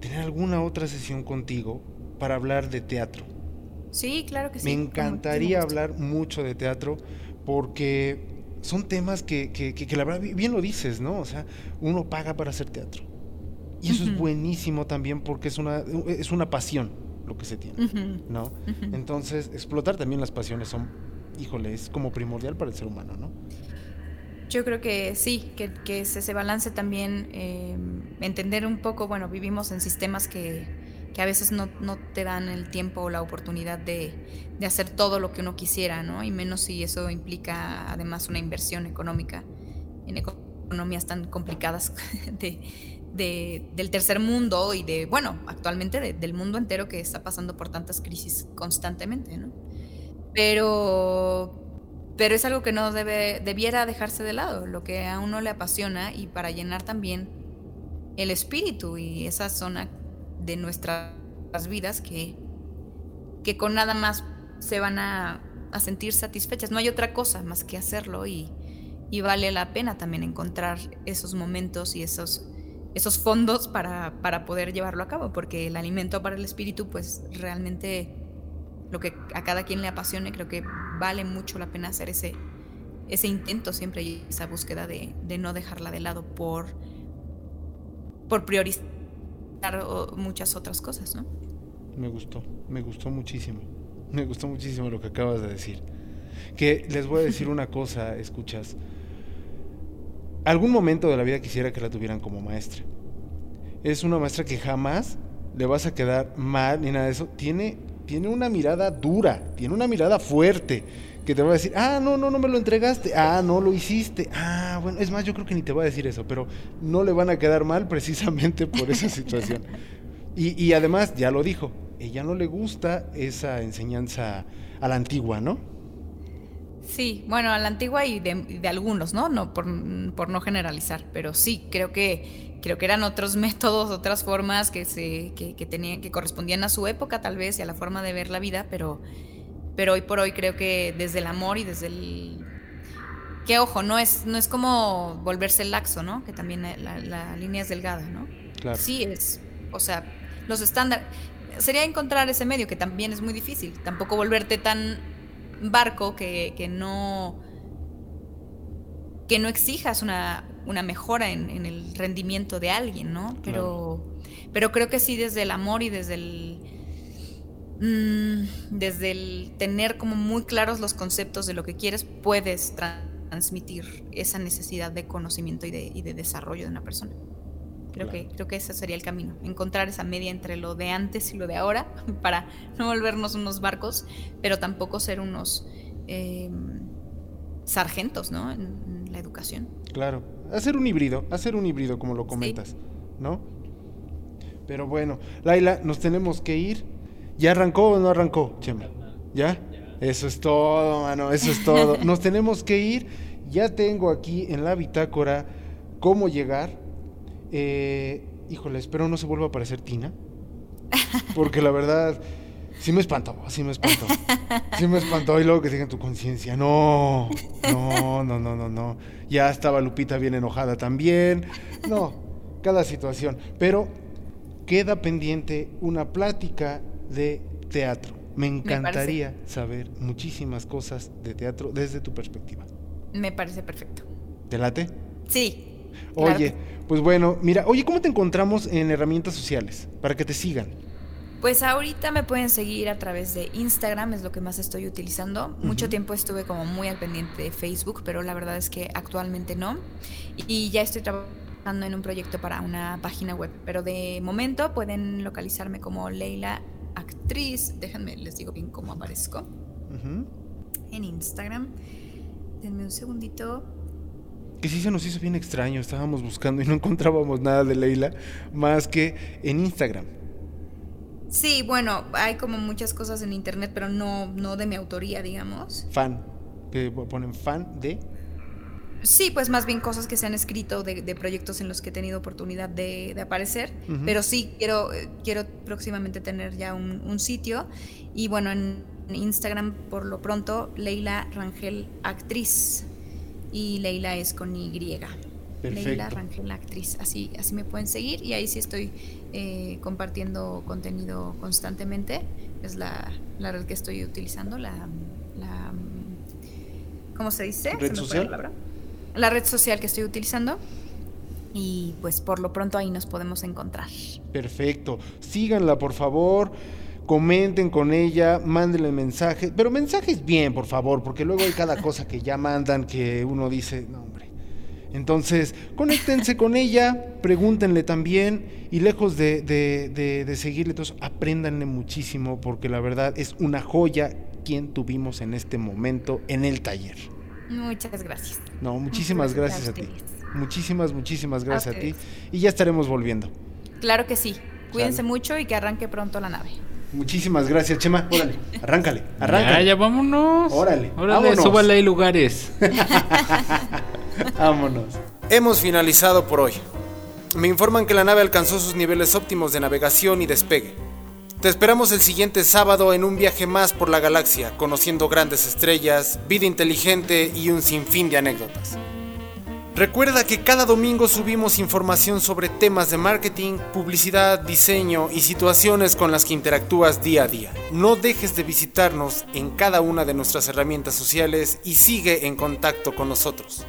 tener alguna otra sesión contigo para hablar de teatro. Sí, claro que sí. me encantaría hablar mucho de teatro porque son temas que, que- que- que la verdad, bi- bien lo dices, ¿no? O sea, uno paga para hacer teatro. Y eso es buenísimo también porque es una, es una pasión lo que se tiene, ¿no? Entonces, explotar también las pasiones son, híjole, es como primordial para el ser humano, ¿no? Yo creo que sí, que, que es ese balance también, eh, entender un poco, bueno, vivimos en sistemas que, que a veces no, no te dan el tiempo o la oportunidad de, de hacer todo lo que uno quisiera, ¿no? Y menos si eso implica además una inversión económica en economías tan complicadas de, de- del tercer mundo y de, bueno, actualmente de- del mundo entero que está pasando por tantas crisis constantemente, ¿no? Pero, pero es algo que no debe, debiera dejarse de lado, lo que a uno le apasiona y para llenar también el espíritu y esa zona de nuestras vidas que, que con nada más se van a, a sentir satisfechas. No hay otra cosa más que hacerlo y, y vale la pena también encontrar esos momentos y esos, esos fondos para, para, poder llevarlo a cabo, porque el alimento para el espíritu, pues realmente lo que a cada quien le apasione, creo que vale mucho la pena hacer ese, ese intento siempre y esa búsqueda de, de no dejarla de lado por, por priorizar muchas otras cosas, ¿no? Me gustó, me gustó muchísimo. Me gustó muchísimo lo que acabas de decir. Que les voy a decir una cosa, escuchas. Algún momento de la vida quisiera que la tuvieran como maestra. Es una maestra que jamás le vas a quedar mal ni nada de eso. Tiene, tiene una mirada dura, tiene una mirada fuerte que te va a decir, ah, no, no, no me lo entregaste, ah, no lo hiciste, ah, bueno, es más, yo creo que ni te va a decir eso, pero no le van a quedar mal precisamente por esa situación. Y, y además, ya lo dijo, ella no le gusta esa enseñanza a la antigua, ¿no? Sí, bueno, a la antigua y de, de algunos, ¿no? no por, por, no generalizar, pero sí, creo que, creo que eran otros métodos, otras formas que, se, que, que, tenían, que correspondían a su época tal vez y a la forma de ver la vida, pero, pero hoy por hoy creo que desde el amor y desde el... Que ojo, no es, no es como volverse laxo, ¿no? Que también la, la línea es delgada, ¿no? Claro. Sí es, o sea, los estándares... Sería encontrar ese medio, que también es muy difícil. Tampoco volverte tan barco que, que no que no exijas una, una mejora en, en, el rendimiento de alguien, ¿no? Pero, claro. pero creo que sí desde el amor y desde el mmm, desde el tener como muy claros los conceptos de lo que quieres, puedes transmitir esa necesidad de conocimiento y de, y de desarrollo de una persona. Creo, claro. que, creo que ese sería el camino, encontrar esa media entre lo de antes y lo de ahora para no volvernos unos barcos, pero tampoco ser unos eh, sargentos ¿no? En, en, la educación. Claro, hacer un híbrido, hacer un híbrido como lo comentas, sí. ¿no? Pero bueno, Laila, nos tenemos que ir. ¿Ya arrancó o no arrancó, Chema? ¿Ya? Eso es todo, mano, eso es todo. Nos tenemos que ir. Ya tengo aquí en la bitácora cómo llegar eh, híjole, espero no se vuelva a aparecer Tina. Porque la verdad, sí me espantó, sí me espantó. Sí me espantó y luego que digan tu conciencia. No, no, no, no, no, no. Ya estaba Lupita bien enojada también. No, cada situación. Pero queda pendiente una plática de teatro. Me encantaría me saber muchísimas cosas de teatro desde tu perspectiva. Me parece perfecto. ¿Te late? Sí. Oye, claro. pues bueno, mira, oye, ¿cómo te encontramos en herramientas sociales para que te sigan? Pues ahorita me pueden seguir a través de Instagram, es lo que más estoy utilizando. Uh -huh. Mucho tiempo estuve como muy al pendiente de Facebook, pero la verdad es que actualmente no. Y ya estoy trabajando en un proyecto para una página web, pero de momento pueden localizarme como Leila Actriz. Déjenme, les digo bien cómo aparezco. Uh -huh. En Instagram. Denme un segundito que sí se nos hizo bien extraño, estábamos buscando y no encontrábamos nada de Leila más que en Instagram. Sí, bueno, hay como muchas cosas en internet, pero no, no de mi autoría, digamos. Fan, que ponen fan de... Sí, pues más bien cosas que se han escrito de, de proyectos en los que he tenido oportunidad de, de aparecer, uh -huh. pero sí, quiero, quiero próximamente tener ya un, un sitio y bueno, en Instagram por lo pronto, Leila Rangel Actriz y Leila es con Y. Perfecto. Leila Rangel, actriz. Así, así me pueden seguir y ahí sí estoy eh, compartiendo contenido constantemente. Es la, la, red que estoy utilizando, la, la ¿cómo se dice? ¿Red ¿Se social? La, red social que estoy utilizando. Y pues por lo pronto ahí nos podemos encontrar. Perfecto. Síganla, por favor comenten con ella, mándenle mensajes, pero mensajes bien, por favor, porque luego hay cada cosa que ya mandan que uno dice, no, hombre. Entonces, conéctense con ella, pregúntenle también y lejos de, de, de, de seguirle, todos, apréndanle muchísimo porque la verdad es una joya quien tuvimos en este momento en el taller. Muchas gracias. No, muchísimas Muchas gracias, gracias a, ti. Muchísimas, muchísimas gracias a, a ti. Y ya estaremos volviendo. Claro que sí. Cuídense mucho y que arranque pronto la nave. Muchísimas gracias, Chema. Órale, arráncale, arráncale. Ya, ya, vámonos. Órale, Órale, vámonos. súbale ahí lugares. vámonos. Hemos finalizado por hoy. Me informan que la nave alcanzó sus niveles óptimos de navegación y despegue. Te esperamos el siguiente sábado en un viaje más por la galaxia, conociendo grandes estrellas, vida inteligente y un sinfín de anécdotas. Recuerda que cada domingo subimos información sobre temas de marketing, publicidad, diseño y situaciones con las que interactúas día a día. No dejes de visitarnos en cada una de nuestras herramientas sociales y sigue en contacto con nosotros.